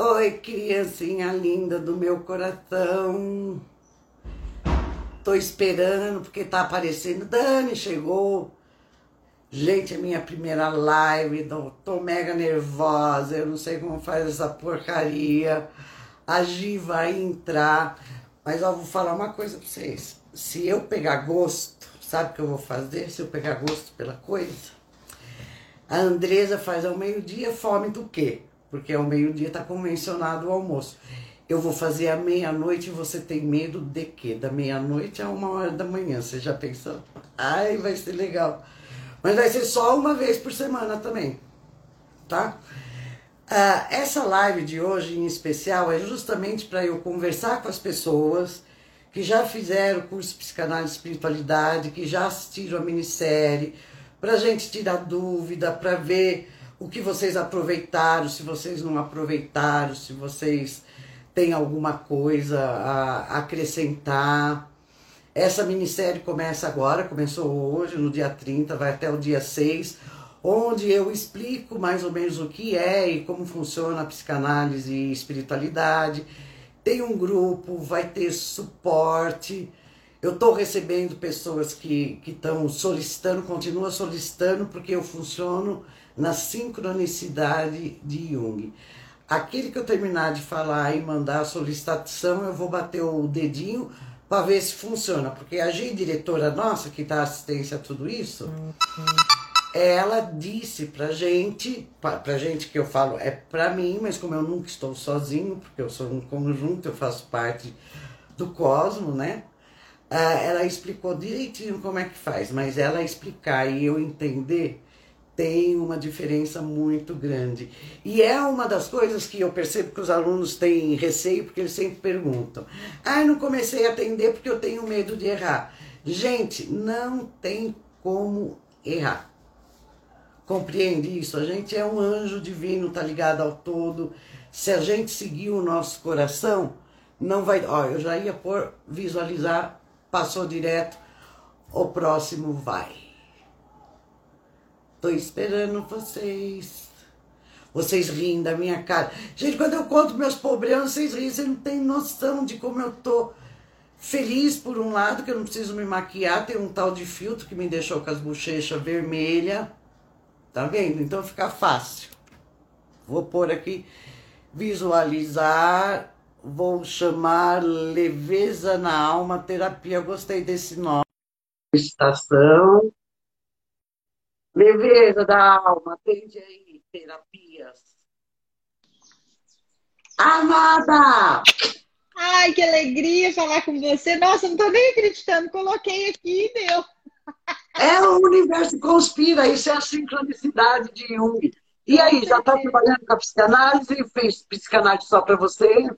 Oi, criancinha linda do meu coração. Tô esperando porque tá aparecendo. Dani chegou. Gente, é minha primeira live. Tô mega nervosa. Eu não sei como faz essa porcaria. A Gi vai entrar. Mas eu vou falar uma coisa pra vocês. Se eu pegar gosto, sabe o que eu vou fazer? Se eu pegar gosto pela coisa, a Andresa faz ao meio-dia fome do quê? Porque ao meio-dia está convencionado o almoço. Eu vou fazer à meia-noite e você tem medo de quê? Da meia-noite a uma hora da manhã, você já pensou? Ai, vai ser legal. Mas vai ser só uma vez por semana também, tá? Ah, essa live de hoje em especial é justamente para eu conversar com as pessoas que já fizeram o curso de Psicanálise e Espiritualidade, que já assistiram a minissérie, para a gente tirar dúvida, para ver o que vocês aproveitaram, se vocês não aproveitaram, se vocês têm alguma coisa a acrescentar. Essa minissérie começa agora, começou hoje, no dia 30, vai até o dia 6, onde eu explico mais ou menos o que é e como funciona a psicanálise e espiritualidade. Tem um grupo, vai ter suporte. Eu estou recebendo pessoas que estão solicitando, continua solicitando, porque eu funciono na sincronicidade de Jung. Aquele que eu terminar de falar e mandar a solicitação, eu vou bater o dedinho para ver se funciona. Porque a G diretora nossa, que dá assistência a tudo isso, ela disse pra gente, pra, pra gente que eu falo, é pra mim, mas como eu nunca estou sozinho, porque eu sou um conjunto, eu faço parte do cosmo, né? Ah, ela explicou direitinho como é que faz, mas ela explicar e eu entender tem uma diferença muito grande. E é uma das coisas que eu percebo que os alunos têm receio, porque eles sempre perguntam: ah, não comecei a atender porque eu tenho medo de errar. Gente, não tem como errar. Compreende isso? A gente é um anjo divino, tá ligado ao todo. Se a gente seguir o nosso coração, não vai. Ó, eu já ia por visualizar, passou direto, o próximo vai. Tô esperando vocês. Vocês riem da minha cara. Gente, quando eu conto meus problemas, vocês riem. Vocês não têm noção de como eu tô feliz, por um lado, que eu não preciso me maquiar. Tem um tal de filtro que me deixou com as bochechas vermelhas. Tá vendo? Então fica fácil. Vou pôr aqui, visualizar. Vou chamar Leveza na Alma Terapia. Gostei desse nome. Estação. Leveza da alma, atende aí, terapias. Amada! Ai, que alegria falar com você. Nossa, não tô nem acreditando. Coloquei aqui e deu. É o universo conspira, isso é a sincronicidade de Jung. E aí, já está trabalhando com a psicanálise? Fez psicanálise só para você?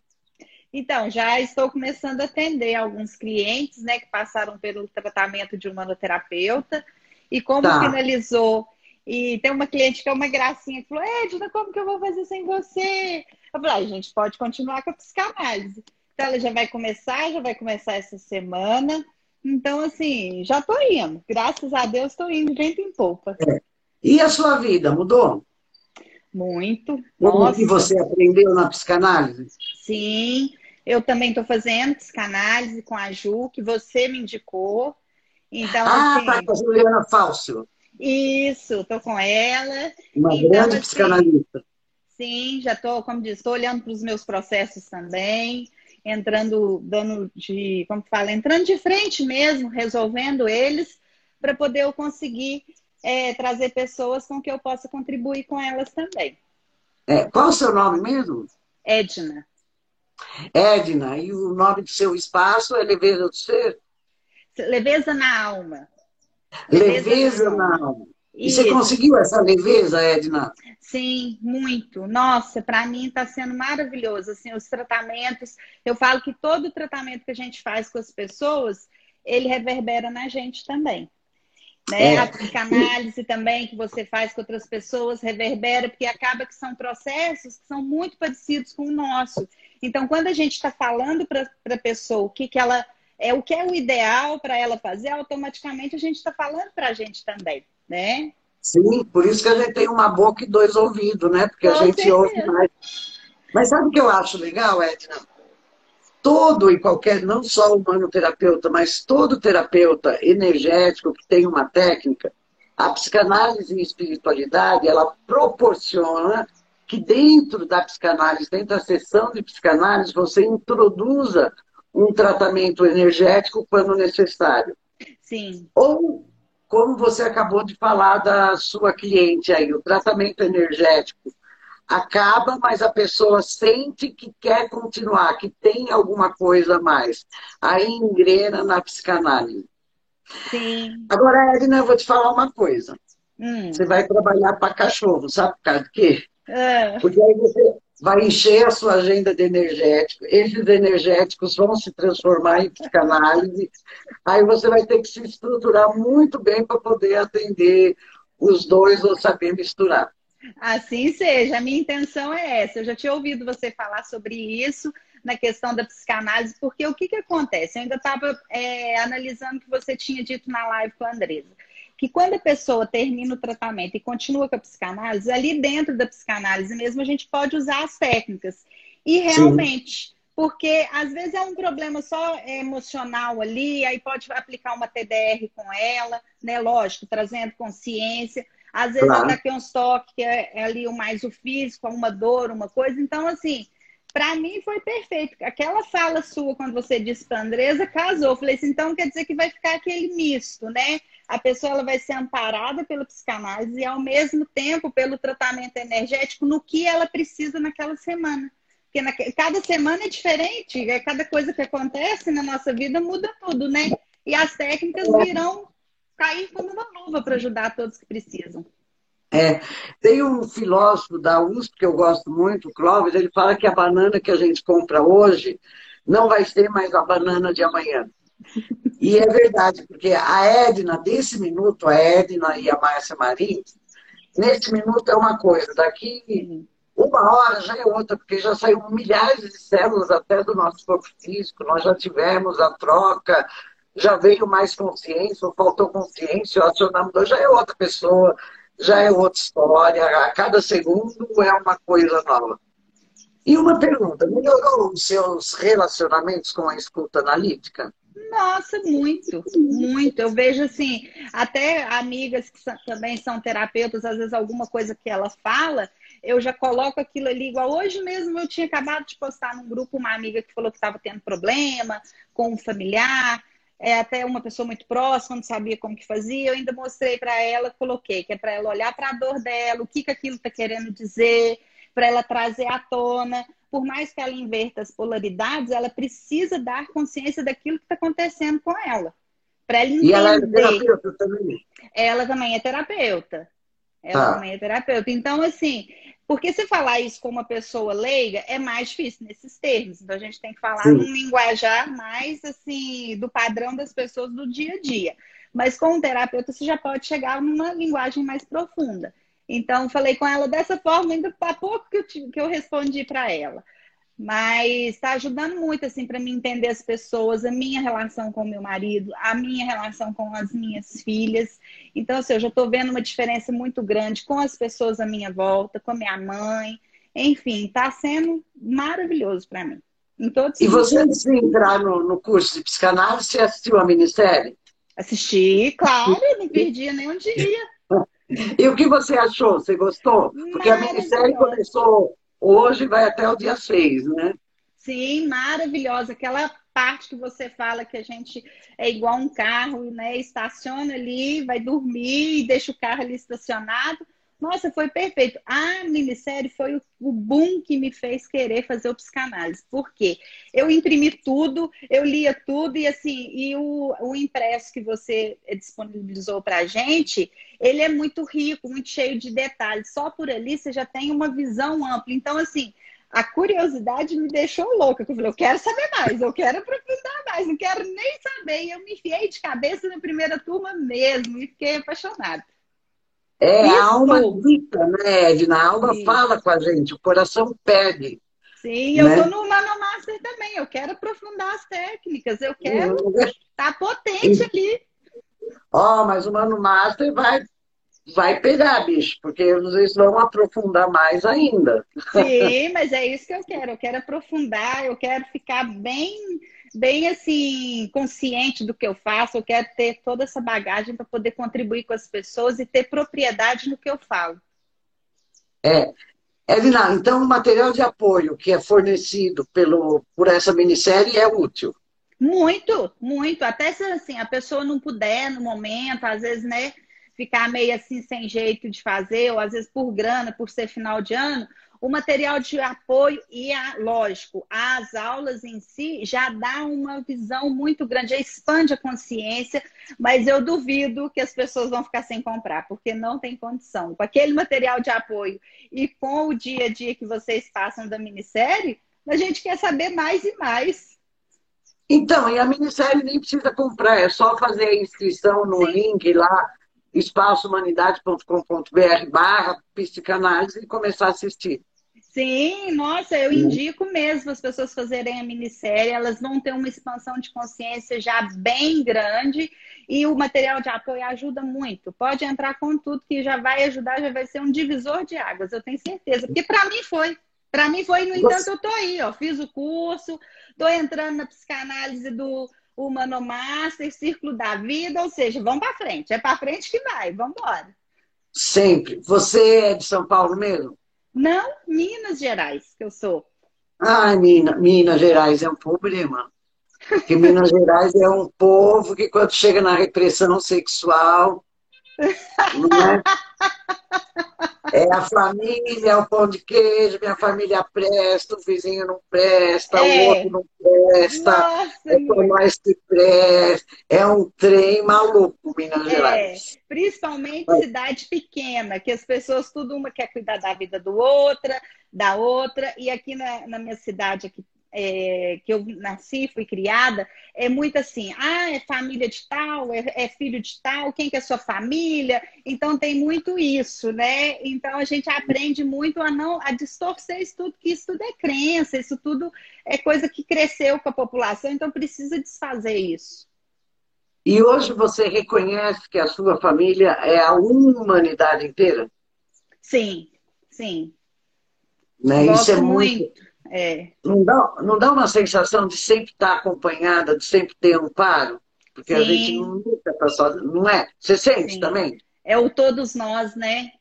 Então, já estou começando a atender alguns clientes, né, que passaram pelo tratamento de humanoterapeuta e como tá. finalizou. E tem uma cliente que é uma gracinha que falou: Edna, como que eu vou fazer sem você? Eu falei: a gente pode continuar com a psicanálise. Então, ela já vai começar, já vai começar essa semana. Então, assim, já tô indo. Graças a Deus, estou indo vento em polpa. É. E a sua vida mudou? Muito. Como que você aprendeu na psicanálise? Sim, eu também estou fazendo psicanálise com a Ju, que você me indicou. Então, ah, assim, tá com a Juliana Fálcio. Isso, estou com ela. Uma então, grande assim, psicanalista. Sim, já estou, como diz, estou olhando para os meus processos também, entrando, dando de, como fala, entrando de frente mesmo, resolvendo eles, para poder eu conseguir é, trazer pessoas com que eu possa contribuir com elas também. É, qual o seu nome mesmo? Edna. Edna, e o nome do seu espaço é Leveza do Ser? Leveza na alma. Leveza, leveza na alma. E Isso. você conseguiu essa leveza, Edna? Sim, muito. Nossa, para mim está sendo maravilhoso. Assim, os tratamentos, eu falo que todo tratamento que a gente faz com as pessoas, ele reverbera na gente também. Né? É. A psicanálise também que você faz com outras pessoas reverbera, porque acaba que são processos que são muito parecidos com o nosso. Então, quando a gente está falando para a pessoa o que, que ela é o que é o ideal para ela fazer, automaticamente a gente está falando para a gente também, né? Sim, por isso que a gente tem uma boca e dois ouvidos, né? Porque Com a gente certeza. ouve mais. Mas sabe o que eu acho legal, Edna? Todo e qualquer, não só o humanoterapeuta, mas todo terapeuta energético que tem uma técnica, a psicanálise e espiritualidade, ela proporciona que dentro da psicanálise, dentro da sessão de psicanálise, você introduza um tratamento energético quando necessário. Sim. Ou, como você acabou de falar da sua cliente aí, o tratamento energético acaba, mas a pessoa sente que quer continuar, que tem alguma coisa a mais. Aí engrena na psicanálise. Sim. Agora, Edna, eu vou te falar uma coisa. Hum. Você vai trabalhar para cachorro, sabe por causa de quê? É. Porque aí você vai encher a sua agenda de energético. Esses energéticos vão se transformar em psicanálise. Aí você vai ter que se estruturar muito bem para poder atender os dois ou saber misturar. Assim seja, a minha intenção é essa. Eu já tinha ouvido você falar sobre isso na questão da psicanálise, porque o que, que acontece? Eu ainda estava é, analisando o que você tinha dito na live com a Andresa que quando a pessoa termina o tratamento e continua com a psicanálise, ali dentro da psicanálise mesmo a gente pode usar as técnicas. E realmente, Sim. porque às vezes é um problema só emocional ali, aí pode aplicar uma TDR com ela, né? Lógico, trazendo consciência. Às vezes claro. até uns toques, que é, é ali o mais o físico, uma dor, uma coisa. Então, assim, para mim foi perfeito. Aquela fala sua, quando você disse para Andresa, casou. Eu falei assim, então quer dizer que vai ficar aquele misto, né? a pessoa ela vai ser amparada pela psicanálise e, ao mesmo tempo, pelo tratamento energético no que ela precisa naquela semana. Porque na, cada semana é diferente, é cada coisa que acontece na nossa vida muda tudo, né? E as técnicas virão cair como uma luva para ajudar todos que precisam. É, tem um filósofo da USP que eu gosto muito, o Clóvis, ele fala que a banana que a gente compra hoje não vai ser mais a banana de amanhã. E é verdade, porque a Edna, desse minuto, a Edna e a Márcia Marins, nesse minuto é uma coisa, daqui uma hora já é outra, porque já saiu milhares de células até do nosso corpo físico, nós já tivemos a troca, já veio mais consciência, ou faltou consciência, acionamos, já é outra pessoa, já é outra história, a cada segundo é uma coisa nova. E uma pergunta, melhorou os seus relacionamentos com a escuta analítica? Nossa, muito, muito. Eu vejo assim, até amigas que também são terapeutas, às vezes alguma coisa que ela fala, eu já coloco aquilo ali, igual hoje mesmo eu tinha acabado de postar num grupo uma amiga que falou que estava tendo problema com um familiar, é, até uma pessoa muito próxima, não sabia como que fazia, eu ainda mostrei para ela, coloquei, que é para ela olhar para a dor dela, o que, que aquilo está querendo dizer, para ela trazer à tona por mais que ela inverta as polaridades, ela precisa dar consciência daquilo que está acontecendo com ela. Para ela entender. E ela é terapeuta também? Ela também é terapeuta. Ela ah. também é terapeuta. Então, assim, porque se falar isso com uma pessoa leiga é mais difícil nesses termos. Então, a gente tem que falar Sim. num linguajar mais, assim, do padrão das pessoas do dia a dia. Mas com um terapeuta, você já pode chegar numa linguagem mais profunda. Então, falei com ela dessa forma, ainda há pouco que eu, que eu respondi para ela. Mas está ajudando muito, assim, para mim entender as pessoas, a minha relação com o meu marido, a minha relação com as minhas filhas. Então, assim, eu já estou vendo uma diferença muito grande com as pessoas à minha volta, com a minha mãe. Enfim, está sendo maravilhoso para mim. Em todos e você, antes de entrar no, no curso de psicanálise, você assistiu a minissérie? Assisti, claro, não perdia nenhum dia. E o que você achou? Você gostou? Porque a minissérie começou hoje vai até o dia 6, né? Sim, maravilhosa. Aquela parte que você fala que a gente é igual um carro, né? Estaciona ali, vai dormir e deixa o carro ali estacionado. Nossa, foi perfeito. A minissérie foi o, boom que me fez querer fazer o psicanálise. Por quê? Eu imprimi tudo, eu lia tudo e assim, e o, o impresso que você disponibilizou para a gente, ele é muito rico, muito cheio de detalhes. Só por ali você já tem uma visão ampla. Então, assim, a curiosidade me deixou louca. Eu falei, eu quero saber mais, eu quero aprofundar mais, não quero nem saber. E eu me enfiei de cabeça na primeira turma mesmo e fiquei apaixonada. É, Isso. a alma dita, né, Edna? A alma fala com a gente, o coração pede. Sim, eu estou né? no Manomaster também. Eu quero aprofundar as técnicas, eu quero estar tá potente ali. Ó, oh, mas o Mano Master vai vai pegar, bicho, porque eles vão aprofundar mais ainda. Sim, mas é isso que eu quero. Eu quero aprofundar, eu quero ficar bem, bem assim, consciente do que eu faço. Eu quero ter toda essa bagagem para poder contribuir com as pessoas e ter propriedade no que eu falo. É. Elina, então o material de apoio que é fornecido pelo, por essa minissérie é útil. Muito, muito. Até se assim, a pessoa não puder no momento, às vezes, né? ficar meio assim sem jeito de fazer, ou às vezes por grana, por ser final de ano, o material de apoio e, a, lógico, as aulas em si já dá uma visão muito grande, já expande a consciência, mas eu duvido que as pessoas vão ficar sem comprar, porque não tem condição. Com aquele material de apoio e com o dia a dia que vocês passam da minissérie, a gente quer saber mais e mais. Então, e a minissérie nem precisa comprar, é só fazer a inscrição no Sim. link lá espaçohumanidade.com.br barra psicanálise e começar a assistir. Sim, nossa, eu indico mesmo as pessoas fazerem a minissérie, elas vão ter uma expansão de consciência já bem grande e o material de apoio ajuda muito. Pode entrar com tudo que já vai ajudar, já vai ser um divisor de águas, eu tenho certeza. Porque para mim foi. Para mim foi, no entanto, eu tô aí, ó, fiz o curso, tô entrando na psicanálise do o Manomaster, Círculo da Vida, ou seja, vamos para frente. É para frente que vai, vamos embora. Sempre. Você é de São Paulo mesmo? Não, Minas Gerais, que eu sou. Ah, Minas, Minas Gerais é um problema. Porque Minas Gerais é um povo que quando chega na repressão sexual, não é? É a família, é o pão de queijo, minha família presta, o vizinho não presta, é. o outro não presta, Nossa, é por mais que presta. É um trem maluco, Minas é. Gerais. Principalmente Mas... cidade pequena, que as pessoas tudo uma quer cuidar da vida do outra, da outra, e aqui na, na minha cidade, aqui é, que eu nasci, fui criada, é muito assim, ah, é família de tal, é, é, filho de tal, quem que é sua família? Então tem muito isso, né? Então a gente aprende muito a não a distorcer isso tudo, que isso tudo é crença, isso tudo é coisa que cresceu com a população, então precisa desfazer isso. E hoje você reconhece que a sua família é a humanidade inteira? Sim, sim. Né? Isso é muito. muito é. Não, dá, não dá uma sensação de sempre estar acompanhada, de sempre ter amparo? Porque Sim. a gente nunca está só. Não é? Você sente Sim. também? É o todos nós, né?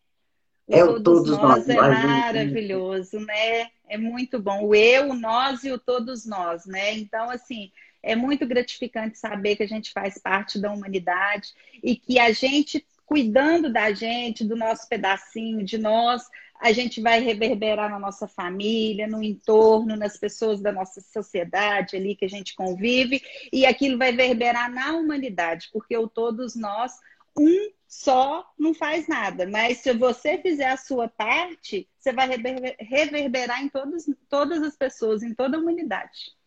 O é o todos, nós, nós é maravilhoso, né? É muito bom. O eu, o nós e o todos nós, né? Então, assim, é muito gratificante saber que a gente faz parte da humanidade e que a gente, cuidando da gente, do nosso pedacinho, de nós, a gente vai reverberar na nossa família, no entorno, nas pessoas da nossa sociedade ali que a gente convive, e aquilo vai reverberar na humanidade, porque o todos nós, um só não faz nada, mas se você fizer a sua parte, você vai reverberar em todos, todas as pessoas, em toda a humanidade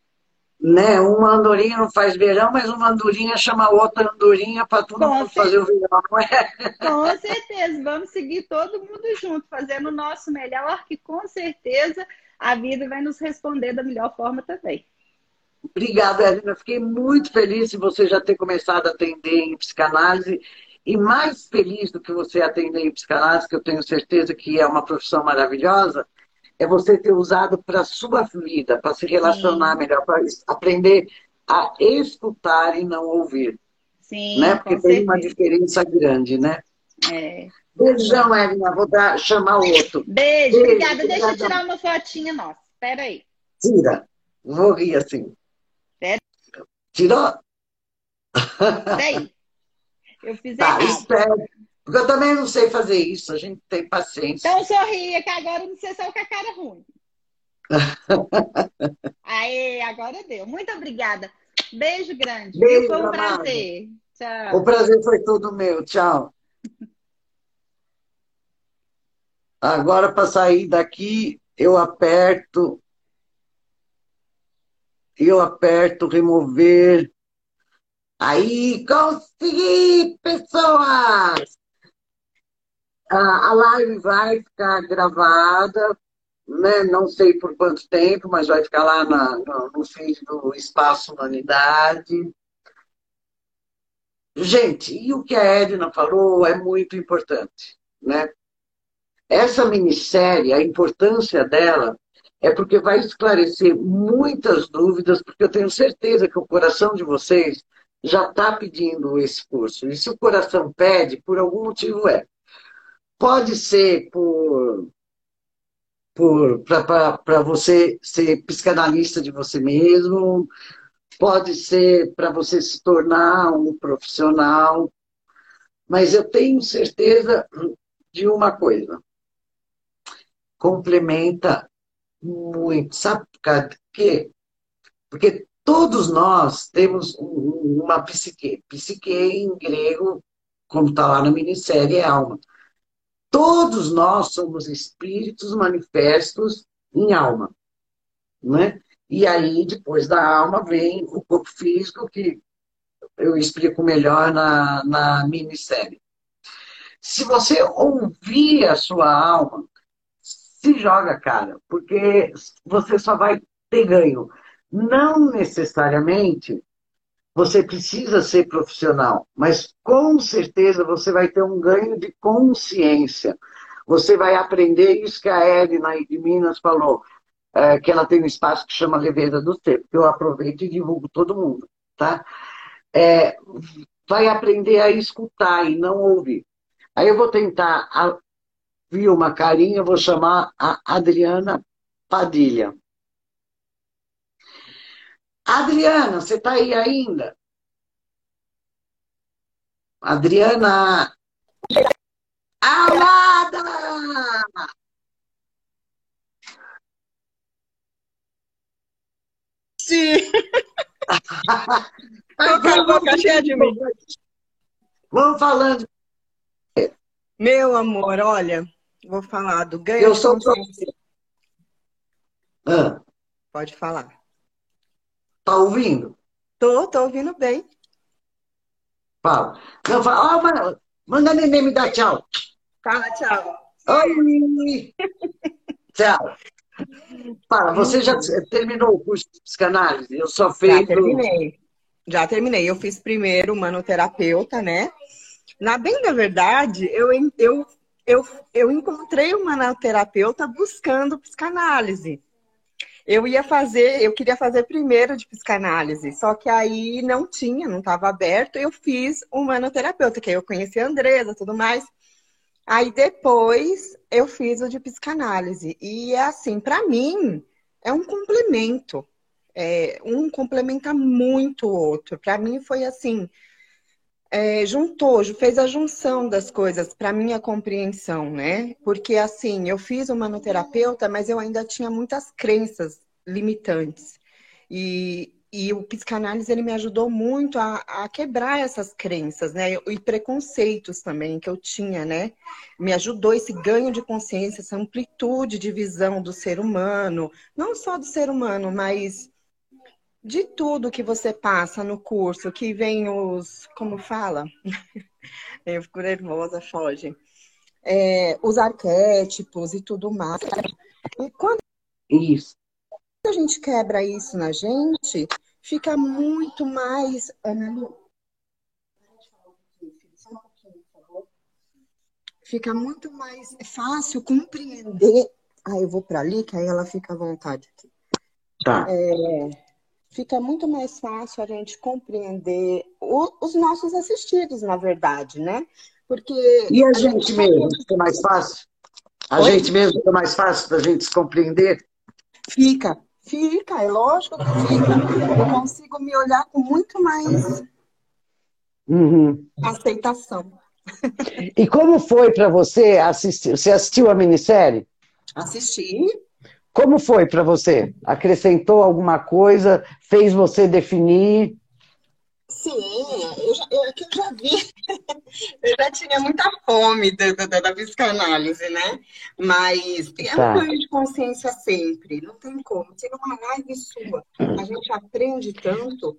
né? Uma andorinha não faz verão, mas uma andorinha chama outra andorinha para todo mundo fazer o verão, é? Com certeza, vamos seguir todo mundo junto, fazendo o nosso melhor, que com certeza a vida vai nos responder da melhor forma também. Obrigada, Elina. Fiquei muito feliz de você já ter começado a atender em psicanálise. E mais feliz do que você atender em psicanálise, que eu tenho certeza que é uma profissão maravilhosa, é você ter usado para a sua vida, para se relacionar Sim. melhor, para aprender a escutar e não ouvir. Sim, né? Porque tem certeza. uma diferença grande, né? É. Beijão, Edna. Vou dar, chamar o outro. Beijo, Beijo obrigada. Deixa eu tirar uma fotinha nossa. Espera aí. Tira. Vou rir assim. Pera. Tirou? Peraí. Eu fiz tá, errado. Espero. Porque eu também não sei fazer isso, a gente tem paciência. Então sorria, que agora não sei se é com a cara ruim. Aê, agora deu. Muito obrigada. Beijo grande. Beijo, foi um amado. prazer. Tchau. O prazer foi todo meu. Tchau. Agora, para sair daqui, eu aperto. Eu aperto remover. Aí, consegui, pessoas! A live vai ficar gravada, né? não sei por quanto tempo, mas vai ficar lá na, no, no feed do Espaço Humanidade. gente, e o que a Edna falou é muito importante, né? Essa minissérie, a importância dela é porque vai esclarecer muitas dúvidas, porque eu tenho certeza que o coração de vocês já está pedindo esse curso. E se o coração pede, por algum motivo é. Pode ser por para você ser psicanalista de você mesmo, pode ser para você se tornar um profissional, mas eu tenho certeza de uma coisa: complementa muito. Sabe por quê? Porque todos nós temos uma psique. Psique em grego, como está lá na minissérie, é alma. Todos nós somos espíritos manifestos em alma. Né? E aí, depois da alma, vem o corpo físico, que eu explico melhor na, na minissérie. Se você ouvir a sua alma, se joga, cara, porque você só vai ter ganho. Não necessariamente você precisa ser profissional, mas com certeza você vai ter um ganho de consciência. Você vai aprender isso que a Edna de Minas falou, é, que ela tem um espaço que chama Leveza do Tempo, que eu aproveito e divulgo todo mundo, tá? É, vai aprender a escutar e não ouvir. Aí eu vou tentar vi uma carinha, vou chamar a Adriana Padilha. Adriana, você está aí ainda? Adriana. Amada! Sim! Tô com a cheia de mim. Vamos falando. Meu amor, olha, Vou falar do ganho Eu sou consciência. Ah. Pode falar. Tá ouvindo? Tô, tô ouvindo bem. Fala. Não, fala. Oh, manda, manda a neném me dar tchau. Fala, tchau. Oi! tchau. Fala, você já terminou o curso de psicanálise? Eu só fiz. Já terminei. Já terminei. Eu fiz primeiro manoterapeuta, né? Na bem da verdade, eu, eu eu, eu encontrei uma terapeuta buscando psicanálise. Eu ia fazer, eu queria fazer primeiro de psicanálise, só que aí não tinha, não estava aberto. Eu fiz um manoterapeuta, que aí eu conheci a Andresa, tudo mais. Aí depois eu fiz o de psicanálise. E é assim, para mim, é um complemento. É, um complementa muito o outro. Para mim foi assim, é, juntou, fez a junção das coisas para minha compreensão, né? Porque assim, eu fiz uma manoterapeuta, mas eu ainda tinha muitas crenças limitantes. E, e o psicanálise ele me ajudou muito a, a, quebrar essas crenças, né? E preconceitos também que eu tinha, né? Me ajudou esse ganho de consciência, essa amplitude de visão do ser humano, não só do ser humano, mas de tudo que você passa no curso, que vem os, como fala? Eu fico nervosa, foge. É, os arquétipos e tudo mais. E quando isso. a gente quebra isso na gente, fica muito mais. Fica muito mais fácil compreender. Ah, eu vou para ali, que aí ela fica à vontade aqui. Tá. É, fica muito mais fácil a gente compreender o, os nossos assistidos, na verdade, né? Porque. E a, a gente, gente mesmo, fica mais fácil? A Oi? gente mesmo fica mais fácil da gente se compreender? Fica, fica, é lógico que fica. Eu consigo me olhar com muito mais uhum. aceitação. E como foi para você assistir? Você assistiu a minissérie? Assisti. Como foi para você? Acrescentou alguma coisa? Fez você definir? Sim, eu já, eu, eu já vi. eu já tinha muita fome da, da, da psicanálise, né? Mas é tá. um ganho de consciência sempre, não tem como. Tem uma live sua, a gente aprende tanto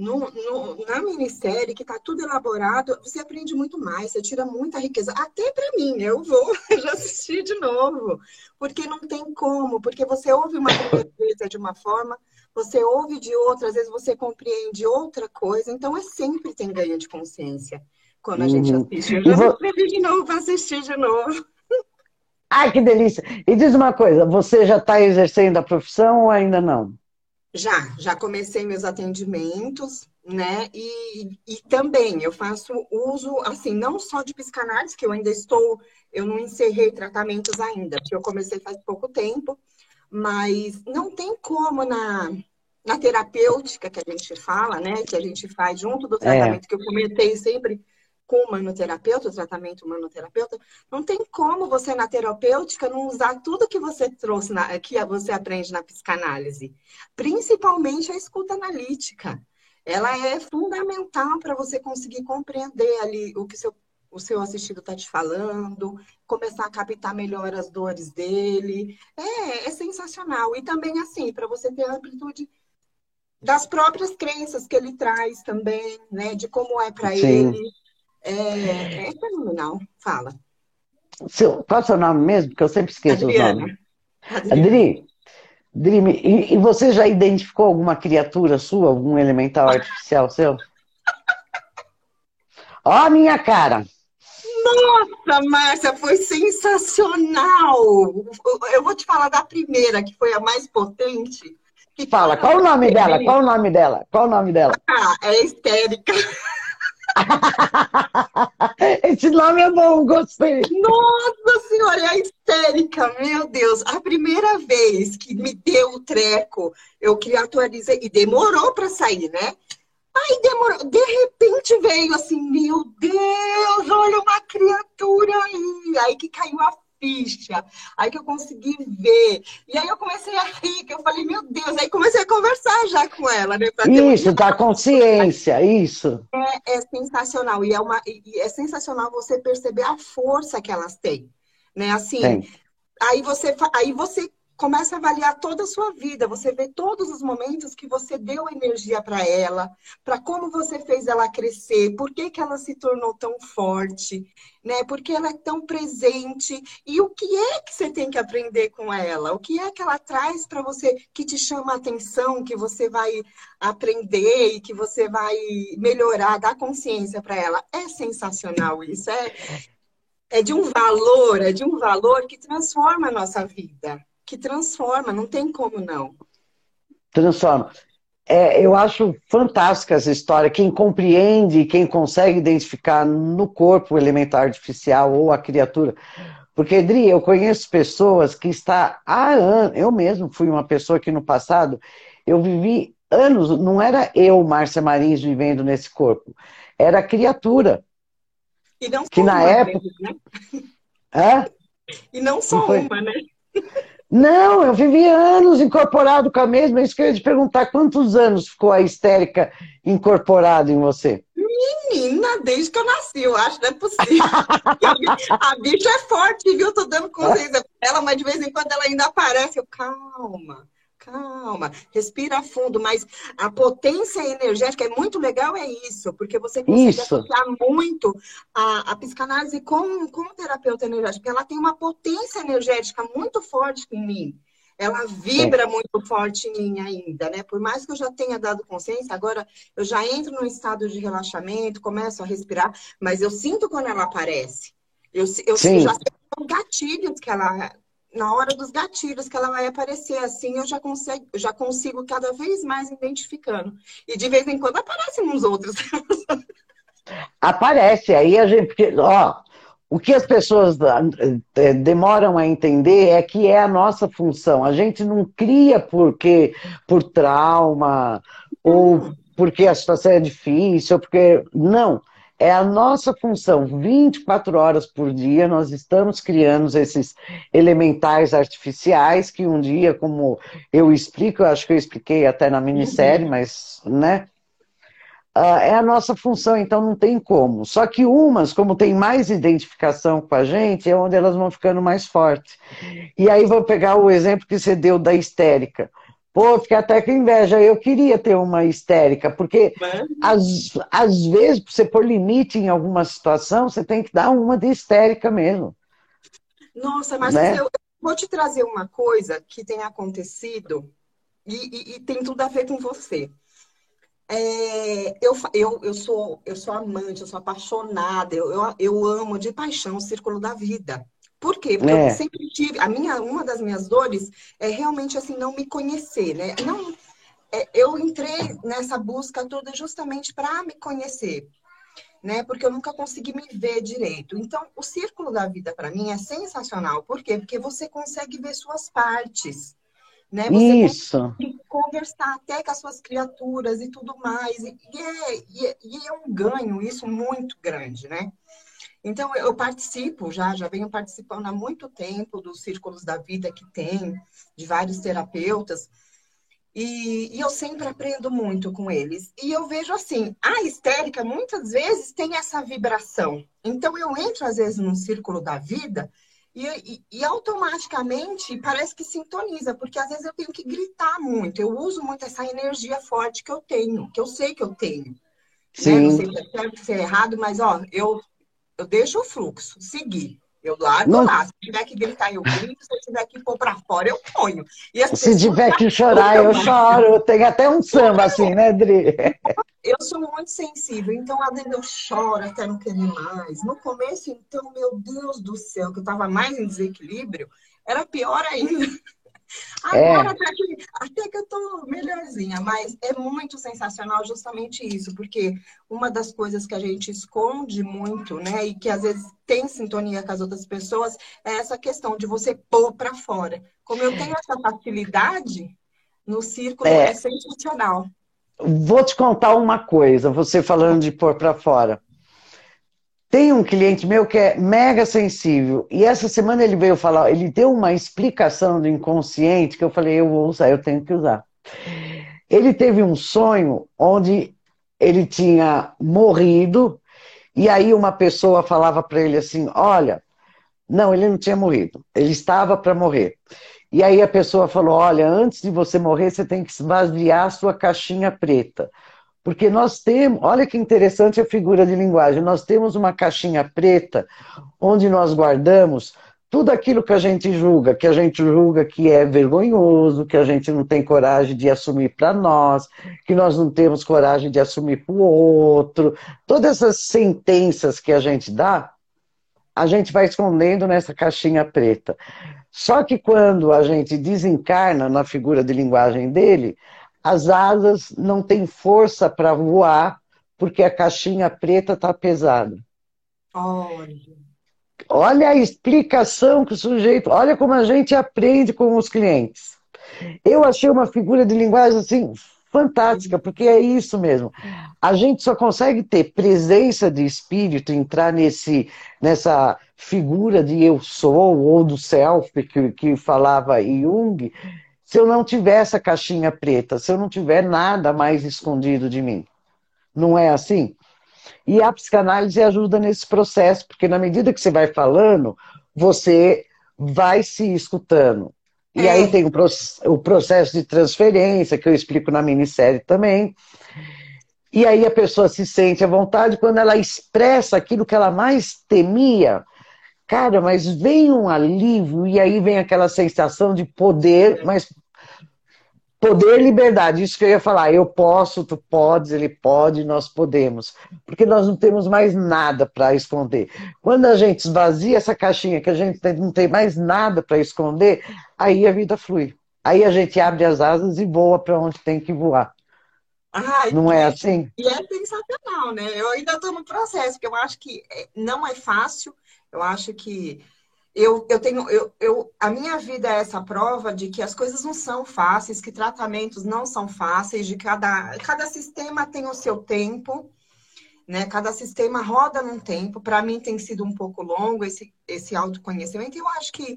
no, no, na minissérie, que está tudo elaborado, você aprende muito mais, você tira muita riqueza. Até para mim, eu vou já assistir de novo, porque não tem como, porque você ouve uma coisa de uma forma, você ouve de outra, às vezes você compreende outra coisa, então é sempre tem ganho de consciência quando a uhum. gente assiste. Eu já vou... escrevi de novo para assistir de novo. Ai, que delícia! E diz uma coisa, você já está exercendo a profissão ou ainda não? Já, já comecei meus atendimentos, né? E, e também eu faço uso, assim, não só de psicanálise, que eu ainda estou, eu não encerrei tratamentos ainda, porque eu comecei faz pouco tempo, mas não tem como na, na terapêutica que a gente fala, né? Que a gente faz junto do é. tratamento é. que eu comentei sempre com o manoterapeuta, o tratamento manoterapeuta, não tem como você na terapêutica não usar tudo que você trouxe, na, que você aprende na psicanálise. Principalmente a escuta analítica. Ela é fundamental para você conseguir compreender ali o que seu, o seu assistido está te falando, começar a captar melhor as dores dele. É, é sensacional. E também, assim, para você ter a amplitude das próprias crenças que ele traz também, né? De como é para ele. É, é fenomenal. Fala. Seu, qual é o seu nome mesmo? Porque eu sempre esqueço Adriana. o nome. Adri, Adri e, e, você já identificou alguma criatura sua, algum elemental artificial seu? Ó a minha cara! Nossa, Márcia, foi sensacional! Eu vou te falar da primeira, que foi a mais potente. Fala, qual o nome dela? Qual o nome dela? Qual o nome dela? Ah, é histérica. Esse nome é bom, gostei. Nossa senhora, é histérica, meu Deus. A primeira vez que me deu o treco, eu que atualizei, e demorou para sair, né? Aí demorou, de repente veio assim, meu Deus, olha uma criatura aí. Aí que caiu a ficha. Aí que eu consegui ver. E aí eu comecei a rir, que eu falei, meu Deus, aí comecei a conversar já com ela, né? Isso, da consciência, isso. É, é sensacional. E é, uma, e é sensacional você perceber a força que elas têm. Né? Assim, aí você, aí você começa a avaliar toda a sua vida. Você vê todos os momentos que você deu energia para ela, para como você fez ela crescer, por que, que ela se tornou tão forte, né? Porque ela é tão presente. E o que é que você tem que aprender com ela? O que é que ela traz para você que te chama a atenção, que você vai aprender e que você vai melhorar, dar consciência para ela? É sensacional isso. É, é de um valor, é de um valor que transforma a nossa vida que transforma, não tem como não. Transforma. É, eu acho fantástica essa história. Quem compreende, quem consegue identificar no corpo o elementar artificial ou a criatura. Porque, Edri, eu conheço pessoas que está há anos. Eu mesmo fui uma pessoa que no passado eu vivi anos, não era eu, Márcia Marins, vivendo nesse corpo, era a criatura. E não que na época. Vez, né? Hã? E não só não uma, né? Não, eu vivi anos incorporado com a mesma. É isso que eu ia te perguntar. Quantos anos ficou a histérica incorporada em você? Menina, desde que eu nasci, eu acho, não é possível. a bicha é forte, viu? Tô dando consciência pra ela, mas de vez em quando ela ainda aparece. Eu, calma. Calma, respira fundo, mas a potência energética é muito legal, é isso, porque você consegue isso. associar muito a, a psicanálise com, com o terapeuta energético, porque ela tem uma potência energética muito forte em mim. Ela vibra é. muito forte em mim ainda, né? Por mais que eu já tenha dado consciência, agora eu já entro num estado de relaxamento, começo a respirar, mas eu sinto quando ela aparece. Eu, eu, já sei gatilhos que ela na hora dos gatilhos que ela vai aparecer assim, eu já consigo, já consigo cada vez mais identificando. E de vez em quando aparecem uns outros. Aparece, aí a gente. Ó, o que as pessoas eh, demoram a entender é que é a nossa função. A gente não cria porque por trauma, ou porque a situação é difícil, ou porque. Não. É a nossa função, 24 horas por dia, nós estamos criando esses elementais artificiais que um dia, como eu explico, eu acho que eu expliquei até na minissérie, uhum. mas, né? Uh, é a nossa função, então não tem como. Só que umas, como tem mais identificação com a gente, é onde elas vão ficando mais fortes. E aí vou pegar o exemplo que você deu da histérica. Pô, fiquei até com inveja. Eu queria ter uma histérica, porque às, às vezes, para você pôr limite em alguma situação, você tem que dar uma de histérica mesmo. Nossa, mas né? eu vou te trazer uma coisa que tem acontecido, e, e, tem tudo a ver com você. É, eu, eu, eu, sou, eu sou amante, eu sou apaixonada, eu, eu, eu amo de paixão o círculo da vida. Por quê? Porque é. eu sempre tive. A minha, uma das minhas dores é realmente assim, não me conhecer, né? Não, é, eu entrei nessa busca toda justamente para me conhecer, né? Porque eu nunca consegui me ver direito. Então, o círculo da vida para mim é sensacional. Por quê? Porque você consegue ver suas partes. Né? Você Isso. conversar até com as suas criaturas e tudo mais. E é, e é, e é um ganho, isso muito grande, né? Então, eu participo já, já venho participando há muito tempo dos círculos da vida que tem, de vários terapeutas. E, e, eu sempre aprendo muito com eles. E eu vejo assim, a histérica muitas vezes tem essa vibração. Então eu entro às vezes no círculo da vida e, e, e, automaticamente parece que sintoniza, porque às vezes eu tenho que gritar muito. Eu uso muito essa energia forte que eu tenho, que eu sei que eu tenho. Sim. Né? Não sei se é certo, se é errado, mas ó, eu, eu deixo o fluxo seguir. Eu largo não... lá. Se tiver que gritar, eu grito. Se eu tiver que pôr pra fora, eu ponho. Se tiver que chorar, eu choro. Tem até um samba assim, né, Dri? Eu sou muito sensível, então às vezes eu choro até não querer mais. No começo, então, meu Deus do céu, que eu tava mais em desequilíbrio, era pior ainda. É. Agora, é. até, que, até que eu tô melhorzinha, mas é muito sensacional justamente isso, porque uma das coisas que a gente esconde muito, né, e que às vezes tem sintonia com as outras pessoas, é essa questão de você pôr para fora. Como eu tenho essa facilidade, no círculo é, é sensacional. Vou te contar uma coisa, você falando de pôr para fora. Tem um cliente meu que é mega sensível, e essa semana ele veio falar, ele deu uma explicação do inconsciente que eu falei, eu vou usar, eu tenho que usar. Ele teve um sonho onde ele tinha morrido, e aí uma pessoa falava para ele assim: Olha, não, ele não tinha morrido, ele estava para morrer. E aí a pessoa falou: Olha, antes de você morrer, você tem que esvaziar a sua caixinha preta. Porque nós temos, olha que interessante a figura de linguagem, nós temos uma caixinha preta onde nós guardamos tudo aquilo que a gente julga, que a gente julga que é vergonhoso, que a gente não tem coragem de assumir para nós, que nós não temos coragem de assumir para o outro, todas essas sentenças que a gente dá, a gente vai escondendo nessa caixinha preta. Só que quando a gente desencarna na figura de linguagem dele, as asas não têm força para voar porque a caixinha preta está pesada. Olha. Olha a explicação que o sujeito. Olha como a gente aprende com os clientes. Eu achei uma figura de linguagem assim fantástica, porque é isso mesmo. A gente só consegue ter presença de espírito, entrar nesse, nessa figura de eu sou ou do self que, que falava Jung, se eu não tiver essa caixinha preta, se eu não tiver nada mais escondido de mim. Não é assim? E a psicanálise ajuda nesse processo, porque na medida que você vai falando, você vai se escutando. E é. aí tem o, o processo de transferência, que eu explico na minissérie também. E aí a pessoa se sente à vontade quando ela expressa aquilo que ela mais temia, Cara, mas vem um alívio e aí vem aquela sensação de poder, mas poder e liberdade. Isso que eu ia falar. Eu posso, tu podes, ele pode, nós podemos. Porque nós não temos mais nada para esconder. Quando a gente esvazia essa caixinha, que a gente não tem mais nada para esconder, aí a vida flui. Aí a gente abre as asas e voa para onde tem que voar. Ai, não é assim? E é sensacional, né? Eu ainda estou no processo, porque eu acho que é, não é fácil eu acho que eu, eu tenho, eu, eu, a minha vida é essa prova de que as coisas não são fáceis, que tratamentos não são fáceis, de cada, cada sistema tem o seu tempo, né? Cada sistema roda num tempo. Para mim tem sido um pouco longo esse, esse autoconhecimento. Eu acho que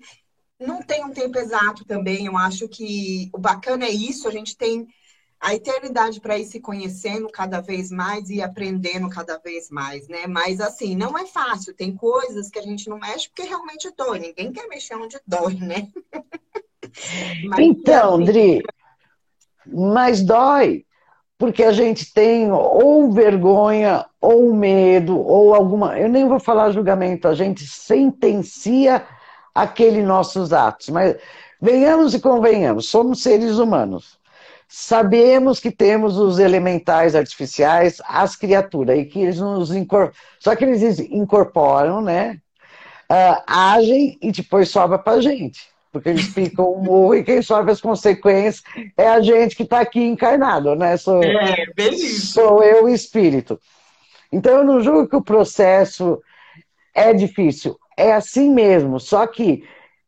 não tem um tempo exato também. Eu acho que o bacana é isso, a gente tem a eternidade para ir se conhecendo cada vez mais e aprendendo cada vez mais, né? Mas assim, não é fácil. Tem coisas que a gente não mexe porque realmente dói. Ninguém quer mexer onde dói, né? então, assim... Dri, mas dói porque a gente tem ou vergonha, ou medo, ou alguma. Eu nem vou falar julgamento, a gente sentencia aqueles nossos atos. Mas venhamos e convenhamos, somos seres humanos. Sabemos que temos os elementais artificiais, as criaturas, e que eles nos incorporam. Só que eles incorporam, né? Uh, agem e depois sobra para a gente. Porque eles ficam o morro e quem sofre as consequências é a gente que está aqui encarnado, né? Sou, é, sou eu o espírito. Então eu não julgo que o processo é difícil. É assim mesmo, só que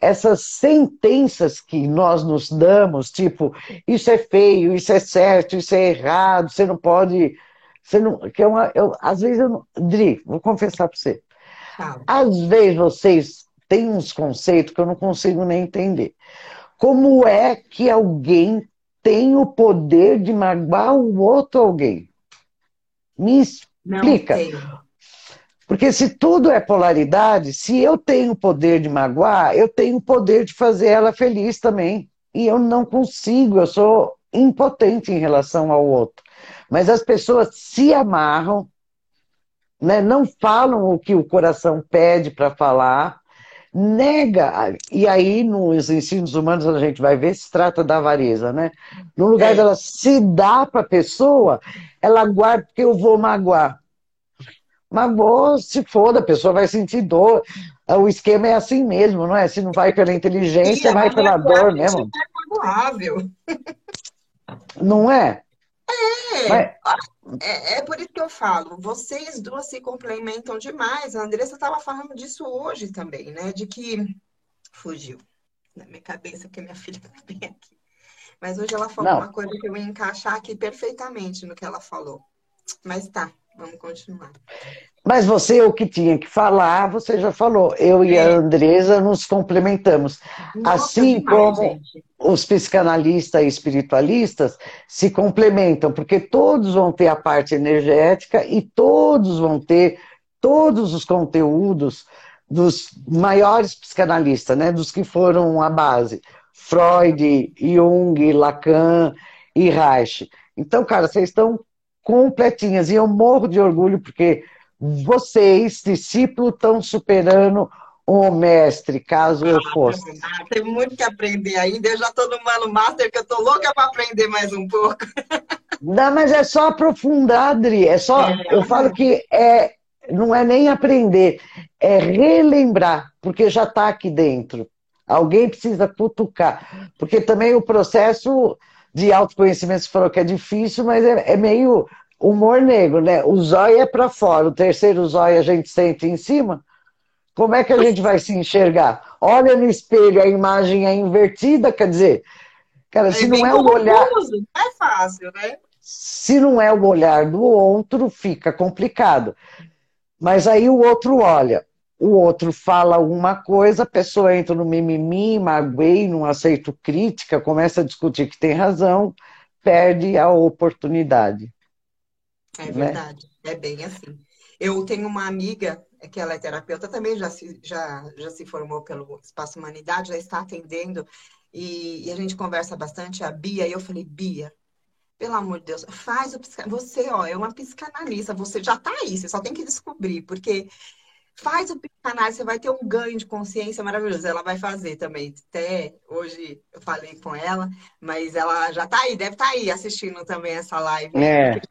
essas sentenças que nós nos damos, tipo, isso é feio, isso é certo, isso é errado, você não pode. Você não, que é uma, eu, às vezes eu não. Dri, vou confessar para você. Tá. Às vezes vocês têm uns conceitos que eu não consigo nem entender. Como é que alguém tem o poder de magoar o outro alguém? Me explica. Porque se tudo é polaridade, se eu tenho o poder de magoar, eu tenho o poder de fazer ela feliz também. E eu não consigo, eu sou impotente em relação ao outro. Mas as pessoas se amarram, né, não falam o que o coração pede para falar, nega, e aí nos ensinos humanos a gente vai ver se trata da avareza, né? No lugar é. dela se dar para a pessoa, ela guarda porque eu vou magoar. Magoou, se foda, a pessoa vai sentir dor. O esquema é assim mesmo, não é? Se não vai pela inteligência, vai pela dor mesmo. É não é? É, Mas... é, é por isso que eu falo, vocês duas se complementam demais. A Andressa estava falando disso hoje também, né? De que fugiu na minha cabeça, que minha filha está bem aqui. Mas hoje ela falou Não. uma coisa que eu ia encaixar aqui perfeitamente no que ela falou. Mas tá, Vamos continuar. Mas você, o que tinha que falar, você já falou. Eu é. e a é. Andresa nos complementamos. Nossa, assim demais, como gente. os psicanalistas e espiritualistas se complementam, porque todos vão ter a parte energética e todos vão ter todos os conteúdos dos maiores psicanalistas, né, dos que foram a base. Freud, Jung, Lacan e Reich. Então, cara, vocês estão completinhas. E eu morro de orgulho porque vocês, discípulos, estão superando o mestre, caso eu fosse. Ah, tem muito que aprender ainda. Eu já estou no Mano Master, que eu estou louca para aprender mais um pouco. Não, mas é só aprofundar, Adri. É só. É. Eu falo que é, não é nem aprender, é relembrar, porque já está aqui dentro. Alguém precisa cutucar. Porque também o processo de autoconhecimento, você falou que é difícil, mas é, é meio humor negro, né? O zóio é para fora, o terceiro zóio a gente sente em cima. Como é que a gente vai se enxergar? Olha no espelho, a imagem é invertida, quer dizer, cara, se é não é o olhar. É fácil, né? Se não é o olhar do outro, fica complicado. Mas aí o outro olha, o outro fala alguma coisa, a pessoa entra no mimimi, magoei, não aceito crítica, começa a discutir que tem razão, perde a oportunidade. É né? verdade, né? é bem assim. Eu tenho uma amiga que ela é terapeuta também, já se, já, já se formou pelo Espaço Humanidade, já está atendendo, e, e a gente conversa bastante, a Bia, e eu falei, Bia, pelo amor de Deus, faz o Você, ó, é uma psicanalista, você já está aí, você só tem que descobrir, porque Faz o psicanálise, você vai ter um ganho de consciência maravilhoso. Ela vai fazer também. Até hoje eu falei com ela, mas ela já está aí, deve estar tá aí assistindo também essa live. É. é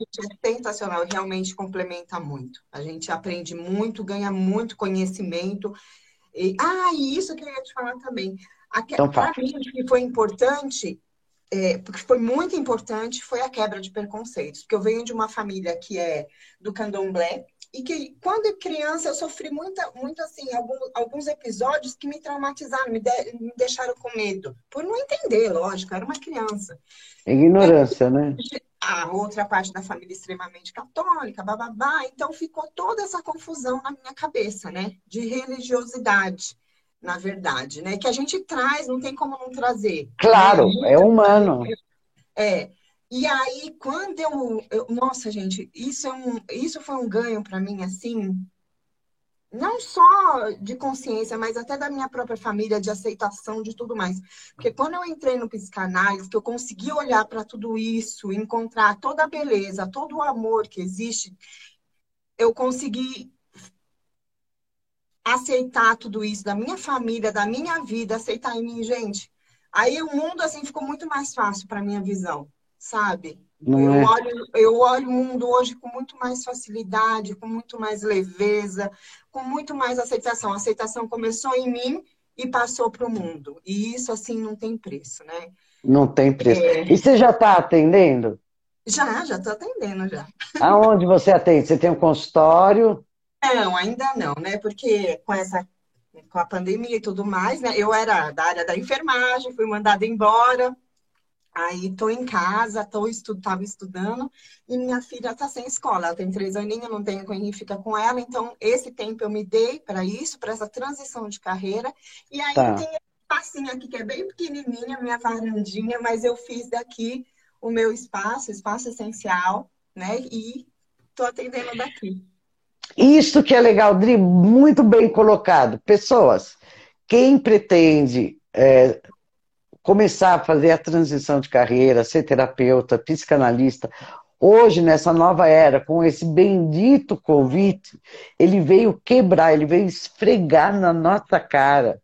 sensacional, realmente complementa muito. A gente aprende muito, ganha muito conhecimento. E, ah, e isso que eu ia te falar também. Então, Para mim, que foi importante é, porque foi muito importante, foi a quebra de preconceitos. Porque eu venho de uma família que é do candomblé, e que quando criança eu sofri muita, muito assim, alguns, alguns episódios que me traumatizaram, me, de, me deixaram com medo, por não entender, lógico, era uma criança. Ignorância, né? A outra parte da família extremamente católica, bababá, então ficou toda essa confusão na minha cabeça, né? De religiosidade, na verdade, né? Que a gente traz, não tem como não trazer. Claro, né? é humano. É. E aí, quando eu, eu, Nossa, gente, isso, é um, isso foi um ganho para mim, assim. Não só de consciência, mas até da minha própria família, de aceitação, de tudo mais. Porque quando eu entrei no psicanálise, que eu consegui olhar para tudo isso, encontrar toda a beleza, todo o amor que existe, eu consegui aceitar tudo isso da minha família, da minha vida, aceitar em mim, gente. Aí o mundo assim ficou muito mais fácil para minha visão sabe? eu, é? olho, eu olho o mundo hoje com muito mais facilidade, com muito mais leveza, com muito mais aceitação. A aceitação começou em mim e passou para o mundo. E isso, assim, não tem preço, né? Não tem preço. É... E você já está atendendo? Já, já estou atendendo já. Aonde você atende? Você tem um consultório? Não, ainda não, né? Porque com essa com a pandemia e tudo mais, né? Eu era da área da enfermagem, fui mandada embora. Aí tô em casa, tô estu tava estudando e minha filha tá sem escola. Ela tem três aninhos, não tenho quem fica com ela. Então, esse tempo eu me dei para isso, para essa transição de carreira. E aí tá. tem espacinho aqui que é bem pequenininha, minha varandinha, mas eu fiz daqui o meu espaço, espaço essencial, né? E tô atendendo daqui. Isso que é legal, Dri, muito bem colocado. Pessoas, quem pretende é, começar a fazer a transição de carreira, ser terapeuta, psicanalista, hoje, nessa nova era, com esse bendito Covid, ele veio quebrar, ele veio esfregar na nossa cara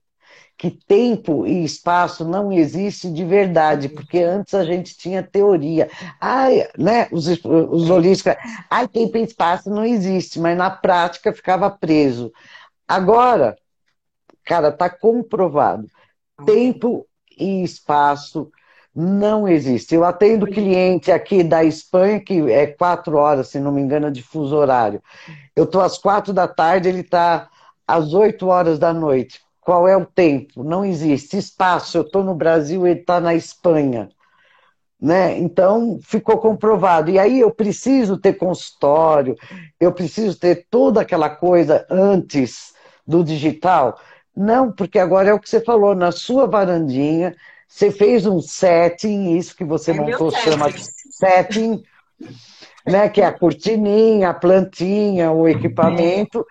que tempo e espaço não existe de verdade, porque antes a gente tinha teoria. Ai, né, os, os holísticos, ai, tempo e espaço não existe, mas na prática ficava preso. Agora, cara, está comprovado. Tempo e espaço não existe. Eu atendo cliente aqui da Espanha, que é quatro horas, se não me engano, de fuso horário. Eu estou às quatro da tarde, ele está às oito horas da noite qual é o tempo? Não existe. Espaço, eu estou no Brasil, ele está na Espanha. Né? Então, ficou comprovado. E aí eu preciso ter consultório, eu preciso ter toda aquela coisa antes do digital. Não, porque agora é o que você falou, na sua varandinha, você fez um setting, isso que você é montou chama de setting, né? Que é a cortininha, a plantinha, o equipamento,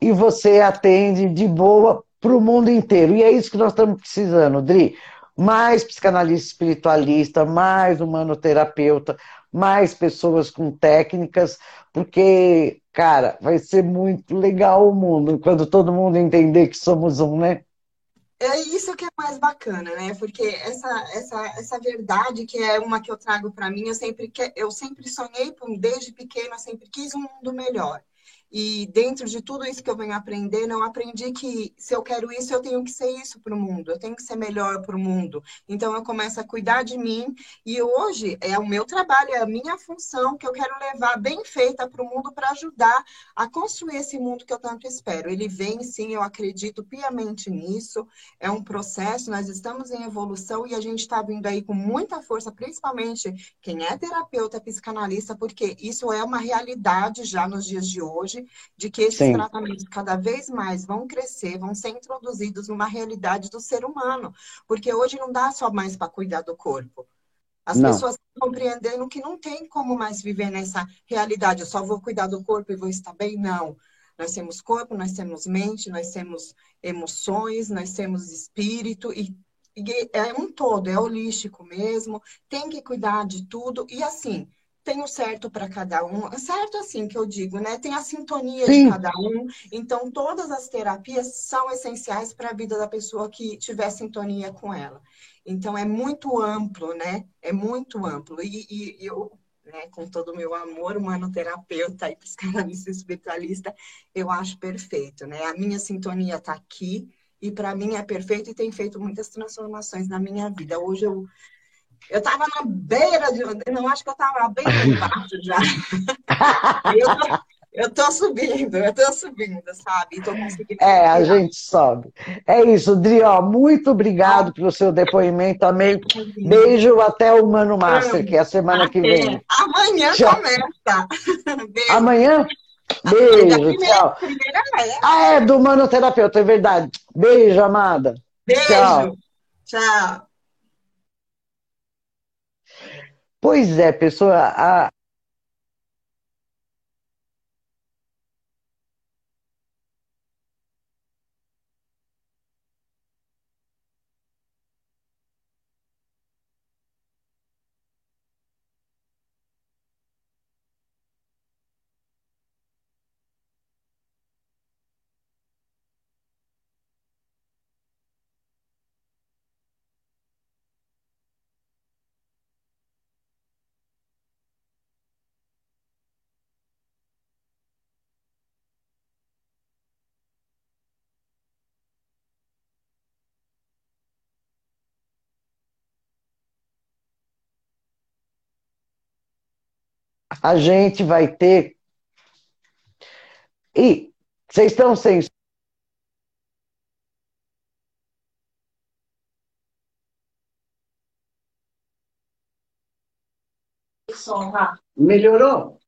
e você atende de boa para o mundo inteiro. E é isso que nós estamos precisando, Dri. Mais psicanalista espiritualista, mais humanoterapeuta, mais pessoas com técnicas, porque, cara, vai ser muito legal o mundo quando todo mundo entender que somos um, né? É isso que é mais bacana, né? Porque essa, essa, essa verdade que é uma que eu trago para mim, eu sempre, eu sempre sonhei, desde pequena, sempre quis um mundo melhor. E dentro de tudo isso que eu venho aprendendo, eu aprendi que se eu quero isso, eu tenho que ser isso para o mundo, eu tenho que ser melhor para o mundo. Então eu começo a cuidar de mim e hoje é o meu trabalho, é a minha função que eu quero levar bem feita para o mundo para ajudar a construir esse mundo que eu tanto espero. Ele vem sim, eu acredito piamente nisso. É um processo, nós estamos em evolução e a gente está vindo aí com muita força, principalmente quem é terapeuta, psicanalista, porque isso é uma realidade já nos dias de hoje de que esses Sim. tratamentos cada vez mais vão crescer, vão ser introduzidos numa realidade do ser humano, porque hoje não dá só mais para cuidar do corpo. As não. pessoas compreendendo que não tem como mais viver nessa realidade, eu só vou cuidar do corpo e vou estar bem, não. Nós temos corpo, nós temos mente, nós temos emoções, nós temos espírito e é um todo, é holístico mesmo, tem que cuidar de tudo. E assim, tem o certo para cada um, certo assim que eu digo, né? Tem a sintonia Sim. de cada um. Então, todas as terapias são essenciais para a vida da pessoa que tiver sintonia com ela. Então, é muito amplo, né? É muito amplo. E, e eu, né, com todo o meu amor, humanoterapeuta e psicanalista espiritualista, eu acho perfeito, né? A minha sintonia está aqui e para mim é perfeito e tem feito muitas transformações na minha vida. Hoje eu eu estava na beira de. Não, acho que eu estava bem embaixo já. eu, tô, eu tô subindo, eu tô subindo, sabe? Tô conseguindo. É, a gente sobe. É isso, Dri, ó, muito obrigado pelo seu depoimento também. Beijo até o Mano Master, que é a semana até. que vem. Amanhã tchau. começa. Beijo. Amanhã? Beijo, primeira, tchau. Primeira é. Ah, é, do manoterapeuta, é verdade. Beijo, amada. Beijo. Tchau. Tchau. Pois é, pessoa, a, a gente vai ter. E vocês estão sem. Melhorou?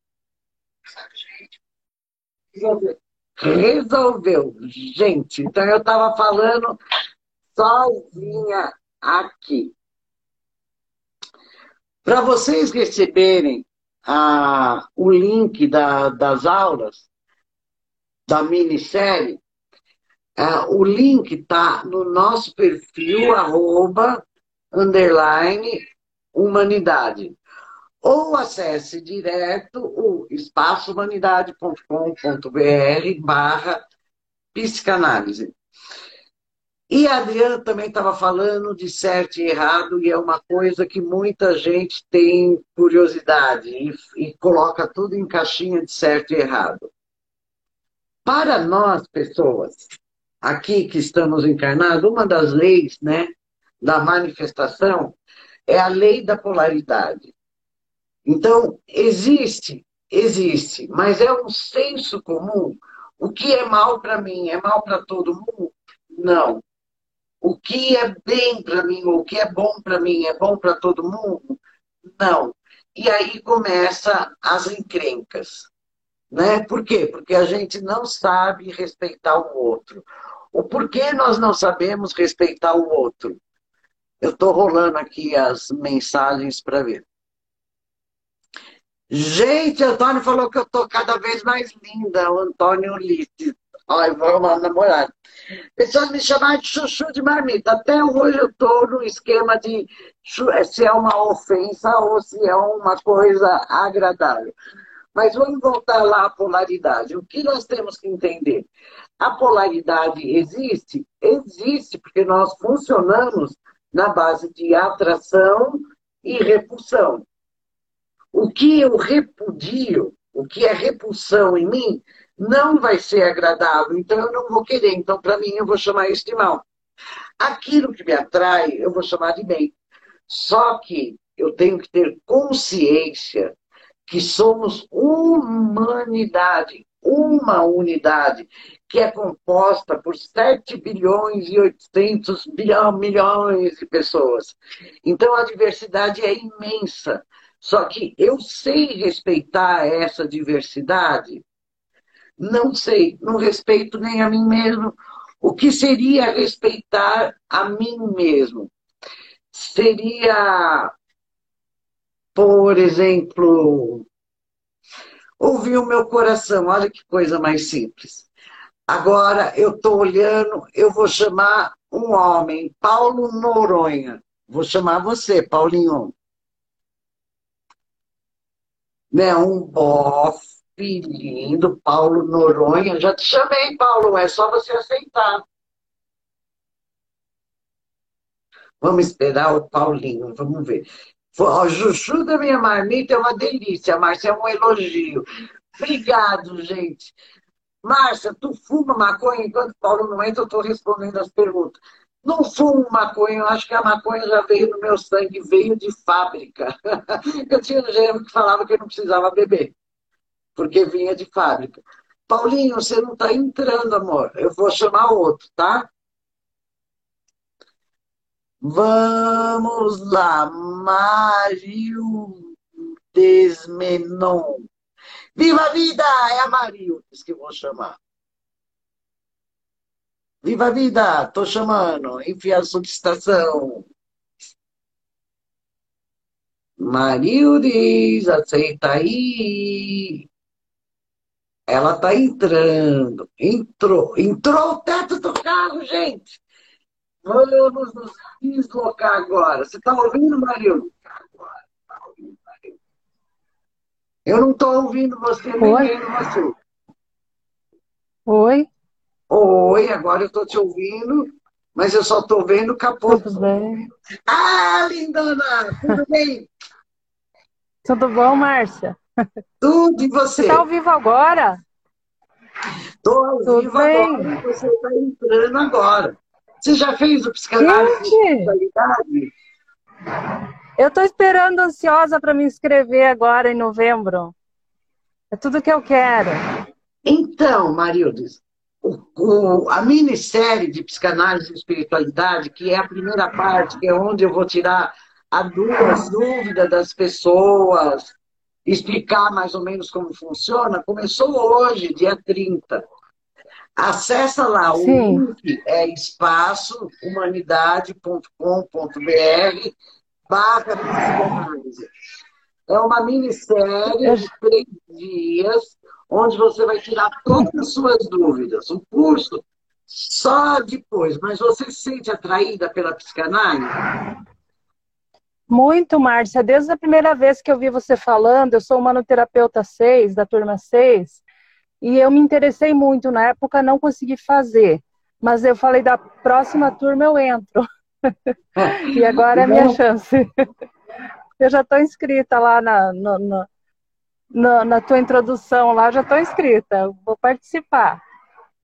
Resolveu. Gente, então eu estava falando sozinha aqui. Para vocês receberem a, o link da, das aulas, da minissérie, a, o link está no nosso perfil, arroba, underline, humanidade. Ou acesse direto o espaçohumanidade.com.br barra psicanálise. E a Adriana também estava falando de certo e errado, e é uma coisa que muita gente tem curiosidade e, e coloca tudo em caixinha de certo e errado. Para nós, pessoas, aqui que estamos encarnados, uma das leis né, da manifestação é a lei da polaridade. Então, existe, existe, mas é um senso comum. O que é mal para mim é mal para todo mundo? Não o que é bem para mim, o que é bom para mim, é bom para todo mundo? Não. E aí começa as encrencas. Né? Por quê? Porque a gente não sabe respeitar o outro. O porquê nós não sabemos respeitar o outro? Eu estou rolando aqui as mensagens para ver. Gente, Antônio falou que eu estou cada vez mais linda, o Antônio Ulisses. Olha, vamos namorar. Pessoas me chamaram de chuchu de marmita. Até hoje eu estou no esquema de se é uma ofensa ou se é uma coisa agradável. Mas vamos voltar lá à polaridade. O que nós temos que entender? A polaridade existe? Existe, porque nós funcionamos na base de atração e repulsão. O que eu repudio, o que é repulsão em mim, não vai ser agradável, então eu não vou querer. Então, para mim, eu vou chamar isso de mal. Aquilo que me atrai, eu vou chamar de bem. Só que eu tenho que ter consciência que somos humanidade, uma unidade, que é composta por 7 bilhões e 800 bilhão, milhões de pessoas. Então a diversidade é imensa. Só que eu sei respeitar essa diversidade não sei, não respeito nem a mim mesmo. O que seria respeitar a mim mesmo? Seria, por exemplo, ouvir o meu coração. Olha que coisa mais simples. Agora eu estou olhando, eu vou chamar um homem, Paulo Noronha. Vou chamar você, Paulinho. Né, um bofe lindo, Paulo Noronha. Já te chamei, Paulo, é só você aceitar. Vamos esperar o Paulinho, vamos ver. O Juju da minha marmita é uma delícia, Márcia, é um elogio. Obrigado, gente. Márcia, tu fuma maconha? Enquanto Paulo não entra, eu estou respondendo as perguntas. Não fumo maconha, eu acho que a maconha já veio no meu sangue, veio de fábrica. Eu tinha um gênero que falava que eu não precisava beber porque vinha de fábrica. Paulinho, você não está entrando, amor. Eu vou chamar outro, tá? Vamos lá, Mário Desmenon. Viva a vida! É a Marildes que vou chamar. Viva a vida! Tô chamando. Enfia a solicitação. Marildes, aceita aí. Ela está entrando. Entrou. Entrou o teto do carro, gente. Vamos nos deslocar agora. Você está ouvindo, Mario? Agora. Tá ouvindo, Mario? Eu não estou ouvindo você, nem vendo você. Oi. Oi, agora eu estou te ouvindo, mas eu só estou vendo o capô. Tudo bem. Ah, lindona! Tudo bem? Tudo bom, Márcia? Tudo, e você? Você tá ao vivo agora? Estou ao Tudo vivo bem. agora, você está entrando agora. Você já fez o psicanálise de Eu estou esperando ansiosa para me inscrever agora em novembro. É tudo que eu quero. Então, Marildes, o, o, a minissérie de psicanálise e espiritualidade, que é a primeira parte, que é onde eu vou tirar as dúvidas das pessoas, explicar mais ou menos como funciona, começou hoje, dia 30. Acessa lá, o link é espaçohumanidade.com.br barra psicanálise. É uma minissérie de três dias, onde você vai tirar todas as suas dúvidas. O curso só depois, mas você se sente atraída pela psicanálise? Muito, Márcia. Desde a primeira vez que eu vi você falando, eu sou manoterapeuta 6, da turma 6, e eu me interessei muito. Na época não consegui fazer, mas eu falei da próxima turma eu entro. e agora é a minha chance. eu já estou inscrita lá na, na, na, na, tua introdução, lá já estou inscrita, vou participar.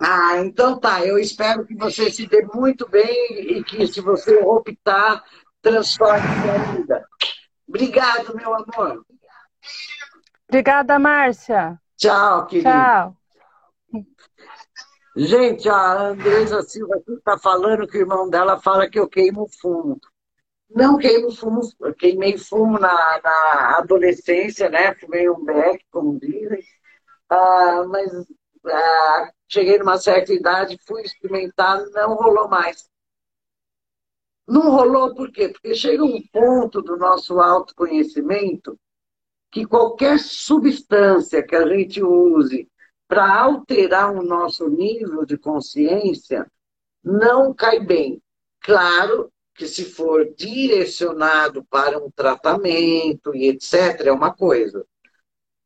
Ah, então tá. Eu espero que você se dê muito bem e que, se você optar, transforme sua vida. Obrigado, meu amor. Obrigada, Márcia. Tchau, querido. Tchau. Gente, a Andresa Silva aqui está falando que o irmão dela fala que eu queimo fumo. Não queimo fumo, queimei fumo na, na adolescência, né? Fumei um beck, como dizem. Ah, mas ah, cheguei numa certa idade, fui experimentar, não rolou mais. Não rolou por quê? Porque chega um ponto do nosso autoconhecimento que qualquer substância que a gente use para alterar o nosso nível de consciência não cai bem. Claro que se for direcionado para um tratamento e etc, é uma coisa.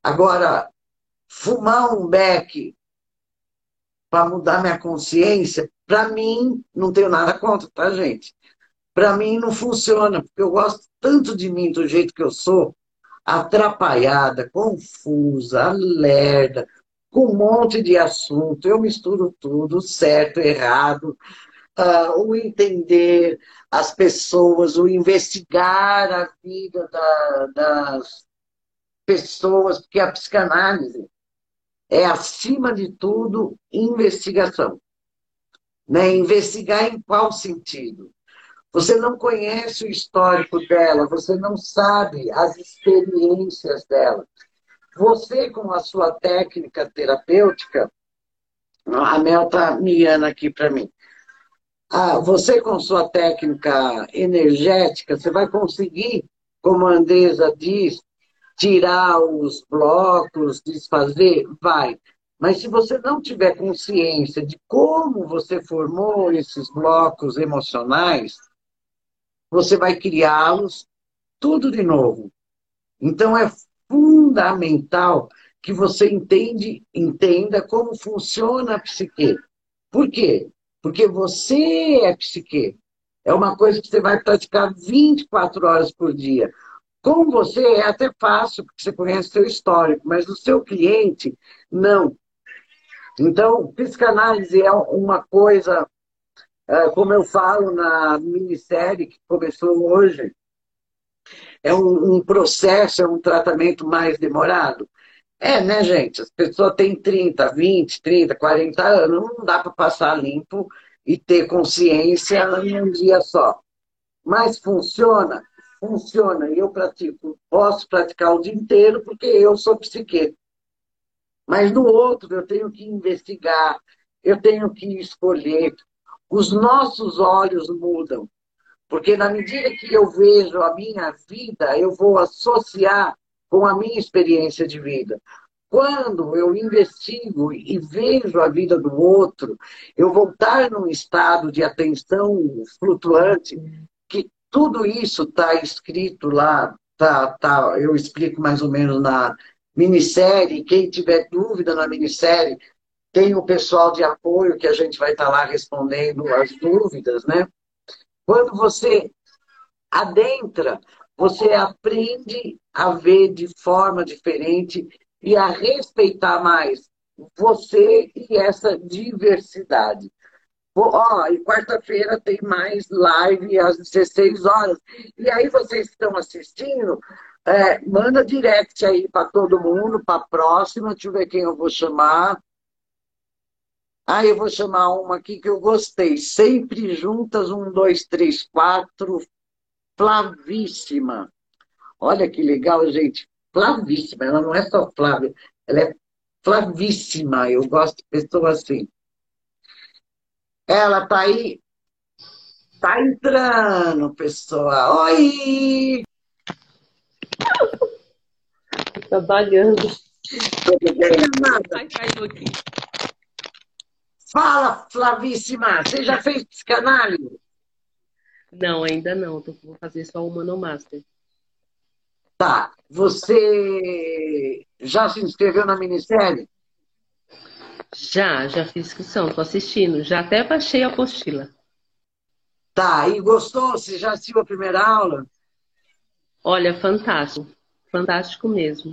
Agora, fumar um beck para mudar minha consciência, para mim, não tenho nada contra, tá, gente? Para mim não funciona, porque eu gosto tanto de mim do jeito que eu sou, atrapalhada, confusa, lerda, com um monte de assunto, eu misturo tudo, certo, errado, uh, o entender as pessoas, o investigar a vida da, das pessoas, porque a psicanálise é, acima de tudo, investigação. Né? Investigar em qual sentido? Você não conhece o histórico dela, você não sabe as experiências dela. Você, com a sua técnica terapêutica, a Mel está miando aqui para mim. Ah, você, com sua técnica energética, você vai conseguir, como a Andresa diz, tirar os blocos, desfazer? Vai. Mas se você não tiver consciência de como você formou esses blocos emocionais, você vai criá-los tudo de novo. Então é fundamental que você entende, entenda como funciona a psique. Por quê? Porque você é psique. É uma coisa que você vai praticar 24 horas por dia. Com você é até fácil, porque você conhece seu histórico, mas o seu cliente, não. Então, psicanálise é uma coisa, como eu falo na minissérie que começou hoje, é um, um processo, é um tratamento mais demorado. É, né, gente? As pessoas têm 30, 20, 30, 40 anos, não dá para passar limpo e ter consciência em um dia só. Mas funciona? Funciona. E eu pratico. Posso praticar o dia inteiro porque eu sou psiqueta. Mas no outro eu tenho que investigar, eu tenho que escolher. Os nossos olhos mudam. Porque na medida que eu vejo a minha vida, eu vou associar com a minha experiência de vida. Quando eu investigo e vejo a vida do outro, eu vou estar num estado de atenção flutuante, que tudo isso está escrito lá, tá, tá, eu explico mais ou menos na minissérie. Quem tiver dúvida na minissérie, tem o pessoal de apoio que a gente vai estar tá lá respondendo as dúvidas, né? Quando você adentra, você aprende a ver de forma diferente e a respeitar mais você e essa diversidade. Ó, e quarta-feira tem mais live às 16 horas. E aí vocês estão assistindo, é, manda direct aí para todo mundo, para a próxima. Deixa eu ver quem eu vou chamar. Ah, eu vou chamar uma aqui que eu gostei. Sempre juntas, um, dois, três, quatro. Flavíssima. Olha que legal, gente. Flavíssima. Ela não é só Flávia, ela é Flavíssima. Eu gosto de pessoas assim. Ela tá aí. Tá entrando, pessoal. Oi! Trabalhando. Tudo bem, amada? Fala, Flavíssima. Você já fez psicanálise? Não, ainda não. Vou fazer só o Manomaster. Tá. Você já se inscreveu na minissérie? Já, já fiz inscrição, tô assistindo. Já até baixei a apostila. Tá, e gostou? Você já assistiu a primeira aula? Olha, fantástico. Fantástico mesmo.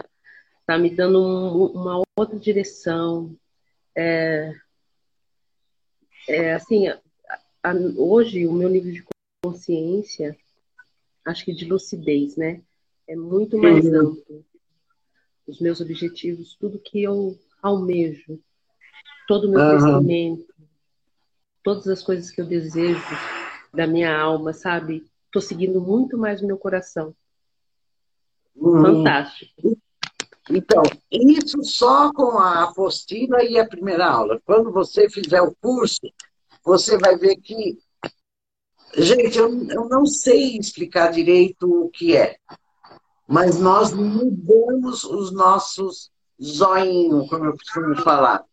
Tá me dando um, uma outra direção. É, é assim, a, a, hoje o meu nível de consciência, acho que de lucidez, né? É muito mais uhum. amplo. Os meus objetivos, tudo que eu almejo, todo o meu uhum. crescimento, todas as coisas que eu desejo da minha alma, sabe? Tô seguindo muito mais o meu coração. Uhum. Fantástico. Então, isso só com a apostila e a primeira aula. Quando você fizer o curso, você vai ver que. Gente, eu, eu não sei explicar direito o que é, mas nós mudamos os nossos zoinhos, como eu costumo falar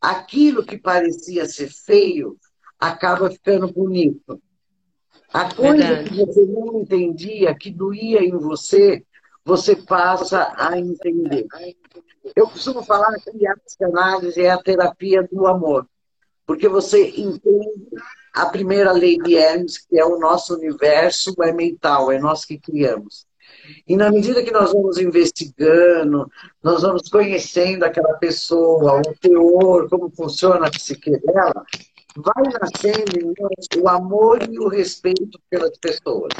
aquilo que parecia ser feio acaba ficando bonito. A coisa Verdade. que você não entendia, que doía em você, você passa a entender. Eu costumo falar que a psicanálise é a terapia do amor, porque você entende a primeira lei de Hermes, que é o nosso universo é mental, é nós que criamos. E na medida que nós vamos investigando, nós vamos conhecendo aquela pessoa, o teor, como funciona a psique dela, vai nascendo em nós o amor e o respeito pelas pessoas.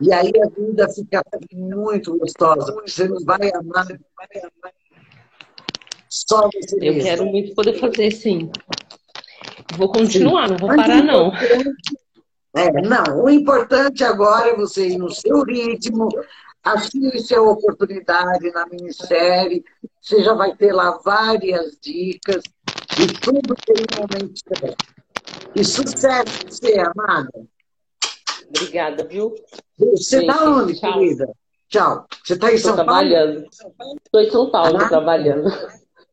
E aí a vida fica muito gostosa, você não vai amar, vai amar só você Eu mesmo. quero muito poder fazer, sim. Vou continuar, sim. não vou parar, não. É, não, o importante agora é você ir no seu ritmo, assiste a oportunidade na minissérie, você já vai ter lá várias dicas e tudo tem um momento certo. E sucesso você, amada. Obrigada, viu? Você está onde, tchau. querida? Tchau. Você está em São trabalhando. Paulo? Estou em São Paulo, ah, trabalhando.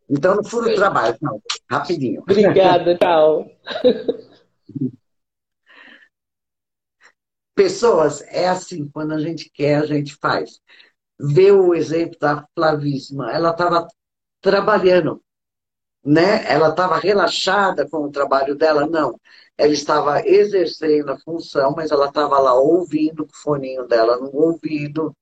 Então, no furo trabalho, não. Rapidinho. Obrigada, tchau. Pessoas, é assim, quando a gente quer, a gente faz. Vê o exemplo da Flavíssima, ela estava trabalhando, né? Ela estava relaxada com o trabalho dela? Não. Ela estava exercendo a função, mas ela estava lá ouvindo o foninho dela no ouvido.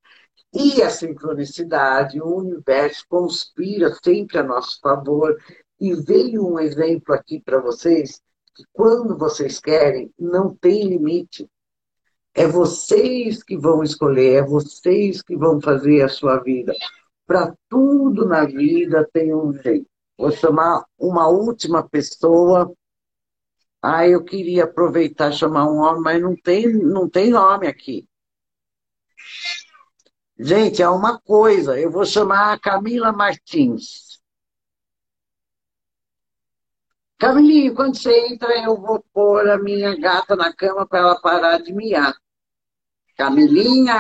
E a sincronicidade, o universo conspira sempre a nosso favor. E veio um exemplo aqui para vocês, que quando vocês querem, não tem limite. É vocês que vão escolher, é vocês que vão fazer a sua vida. Para tudo na vida tem um jeito. Vou chamar uma última pessoa. Ah, eu queria aproveitar e chamar um homem, mas não tem, não tem homem aqui. Gente, é uma coisa. Eu vou chamar a Camila Martins. Camilinho, quando você entra, eu vou pôr a minha gata na cama para ela parar de miar. Camilinha!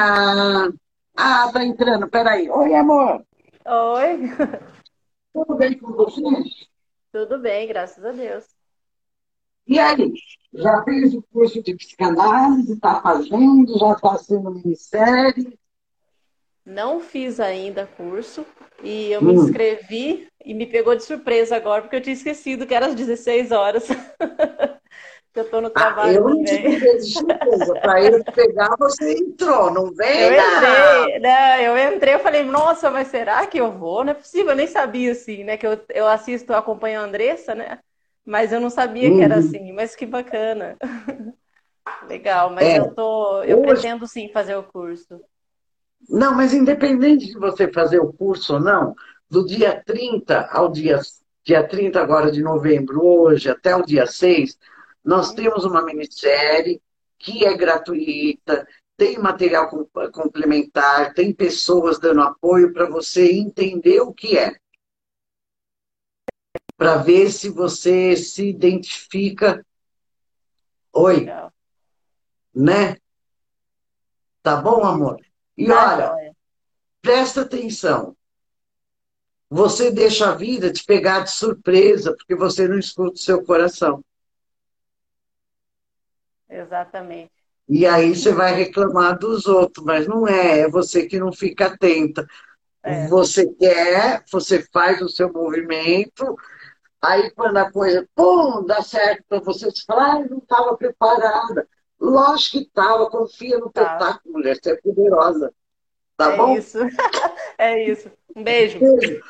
Ah, tá entrando, peraí. Oi, amor! Oi! Tudo bem com você? Tudo bem, graças a Deus. E aí, já fez o curso de psicanálise, está fazendo, já está sendo minissérie? Não fiz ainda curso e eu me hum. inscrevi e me pegou de surpresa agora, porque eu tinha esquecido que era às 16 horas. eu estou no trabalho. Ah, eu não também. te surpresa. Para eu pegar, você entrou, não vem? Eu entrei, né? Eu entrei, eu falei, nossa, mas será que eu vou? Não é possível, eu nem sabia assim, né? Que eu, eu assisto, acompanho a Andressa, né? Mas eu não sabia uhum. que era uhum. assim, mas que bacana. Legal, mas é, eu tô. Eu hoje... pretendo sim fazer o curso. Não, mas independente de você fazer o curso ou não, do dia 30 ao dia, dia 30 agora de novembro, hoje, até o dia 6, nós temos uma minissérie que é gratuita, tem material complementar, tem pessoas dando apoio para você entender o que é. Para ver se você se identifica. Oi. Né? Tá bom, amor? E tá olha, presta atenção. Você deixa a vida te pegar de surpresa, porque você não escuta o seu coração. Exatamente. E aí você vai reclamar dos outros, mas não é, é você que não fica atenta. É. Você quer, você faz o seu movimento, aí quando a coisa, pum, dá certo para você, você fala, ah, não estava preparada. Lógico que estava, confia no tá. espetáculo, mulher, você é poderosa. Tá é bom? Isso. é isso. Um beijo. beijo.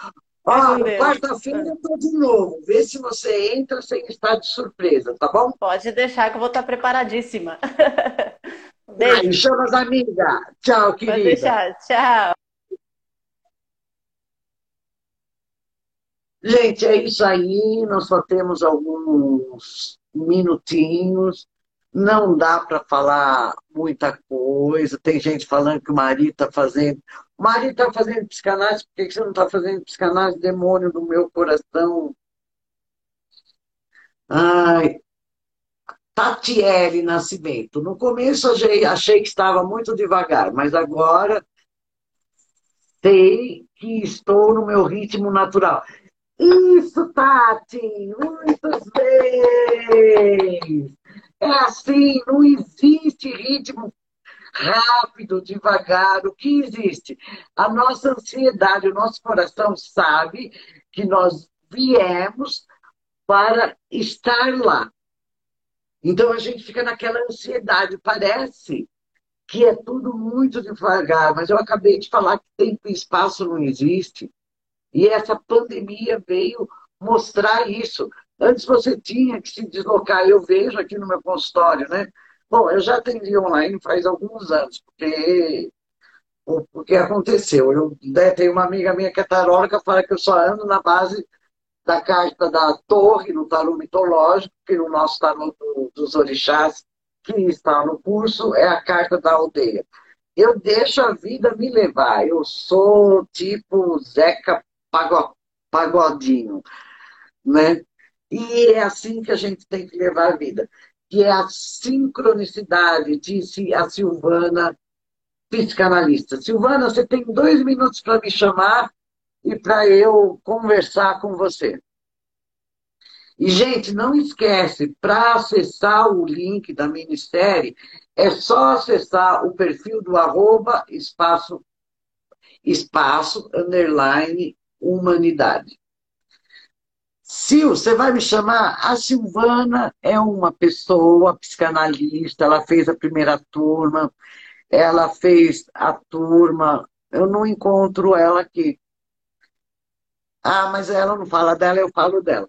Ó, quarta-feira eu tô de novo. Vê se você entra sem estar de surpresa, tá bom? Pode deixar que eu vou estar preparadíssima. Beijo. Aí, chama as amigas. Tchau, querida. Pode deixar. Tchau. Gente, é isso aí. Nós só temos alguns minutinhos. Não dá para falar muita coisa. Tem gente falando que o marido está fazendo. O marido está fazendo psicanálise, por que você não está fazendo psicanálise? Demônio do meu coração. Ai. Tatiele Nascimento. No começo achei, achei que estava muito devagar, mas agora sei que estou no meu ritmo natural. Isso, Tati! Muitas vezes! É assim, não existe ritmo rápido, devagar. O que existe? A nossa ansiedade, o nosso coração sabe que nós viemos para estar lá. Então a gente fica naquela ansiedade. Parece que é tudo muito devagar, mas eu acabei de falar que tempo e espaço não existe. E essa pandemia veio mostrar isso. Antes você tinha que se deslocar, eu vejo aqui no meu consultório, né? Bom, eu já atendi online faz alguns anos, porque o que aconteceu. Eu né, tenho uma amiga minha que é taróloga, fala que eu só ando na base da carta da torre, no tarô mitológico, que no nosso tarô do, dos orixás, que está no curso, é a carta da aldeia. Eu deixo a vida me levar. Eu sou tipo Zeca Pagodinho, né? E é assim que a gente tem que levar a vida, que é a sincronicidade, disse a Silvana, psicanalista. Silvana, você tem dois minutos para me chamar e para eu conversar com você. E, gente, não esquece, para acessar o link da Ministério, é só acessar o perfil do arroba espaço, espaço, underline, humanidade. Sil, você vai me chamar? A Silvana é uma pessoa psicanalista, ela fez a primeira turma, ela fez a turma, eu não encontro ela aqui. Ah, mas ela não fala dela, eu falo dela.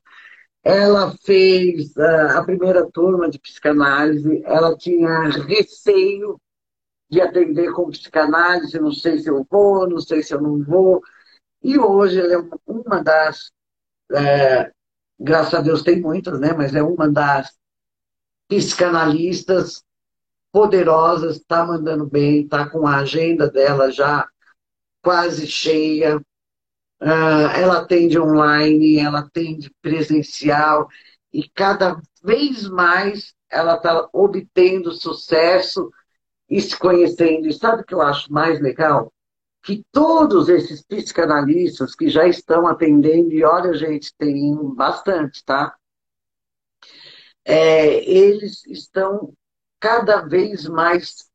Ela fez uh, a primeira turma de psicanálise, ela tinha receio de atender com psicanálise, não sei se eu vou, não sei se eu não vou. E hoje ela é uma das é, graças a Deus tem muitas, né? Mas é uma das psicanalistas poderosas, está mandando bem, está com a agenda dela já quase cheia. Uh, ela atende online, ela atende presencial e cada vez mais ela está obtendo sucesso e se conhecendo. E sabe o que eu acho mais legal? Que todos esses psicanalistas que já estão atendendo, e olha, gente, tem bastante, tá? É, eles estão cada vez mais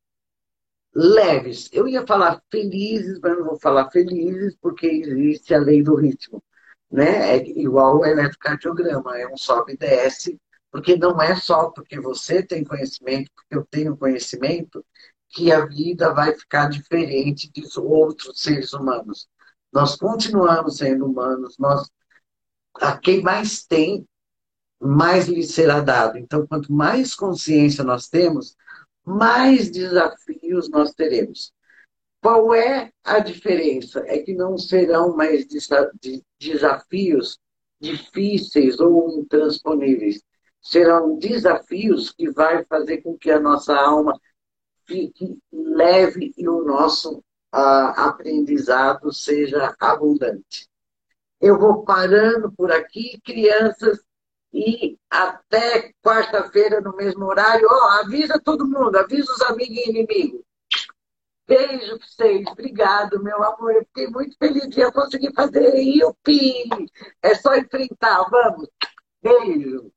leves. Eu ia falar felizes, mas não vou falar felizes, porque existe a lei do ritmo. Né? É igual o eletrocardiograma, é um sobe e desce, porque não é só porque você tem conhecimento, porque eu tenho conhecimento, que a vida vai ficar diferente dos outros seres humanos. Nós continuamos sendo humanos, nós, a quem mais tem mais lhe será dado. Então, quanto mais consciência nós temos, mais desafios nós teremos. Qual é a diferença? É que não serão mais desafios difíceis ou intransponíveis. Serão desafios que vai fazer com que a nossa alma fique leve e o nosso uh, aprendizado seja abundante. Eu vou parando por aqui, crianças, e até quarta-feira, no mesmo horário, ó, avisa todo mundo, avisa os amigos e inimigos. Beijo para vocês, obrigado, meu amor. Eu fiquei muito feliz de eu conseguir fazer. E o PI? É só enfrentar, vamos. Beijo.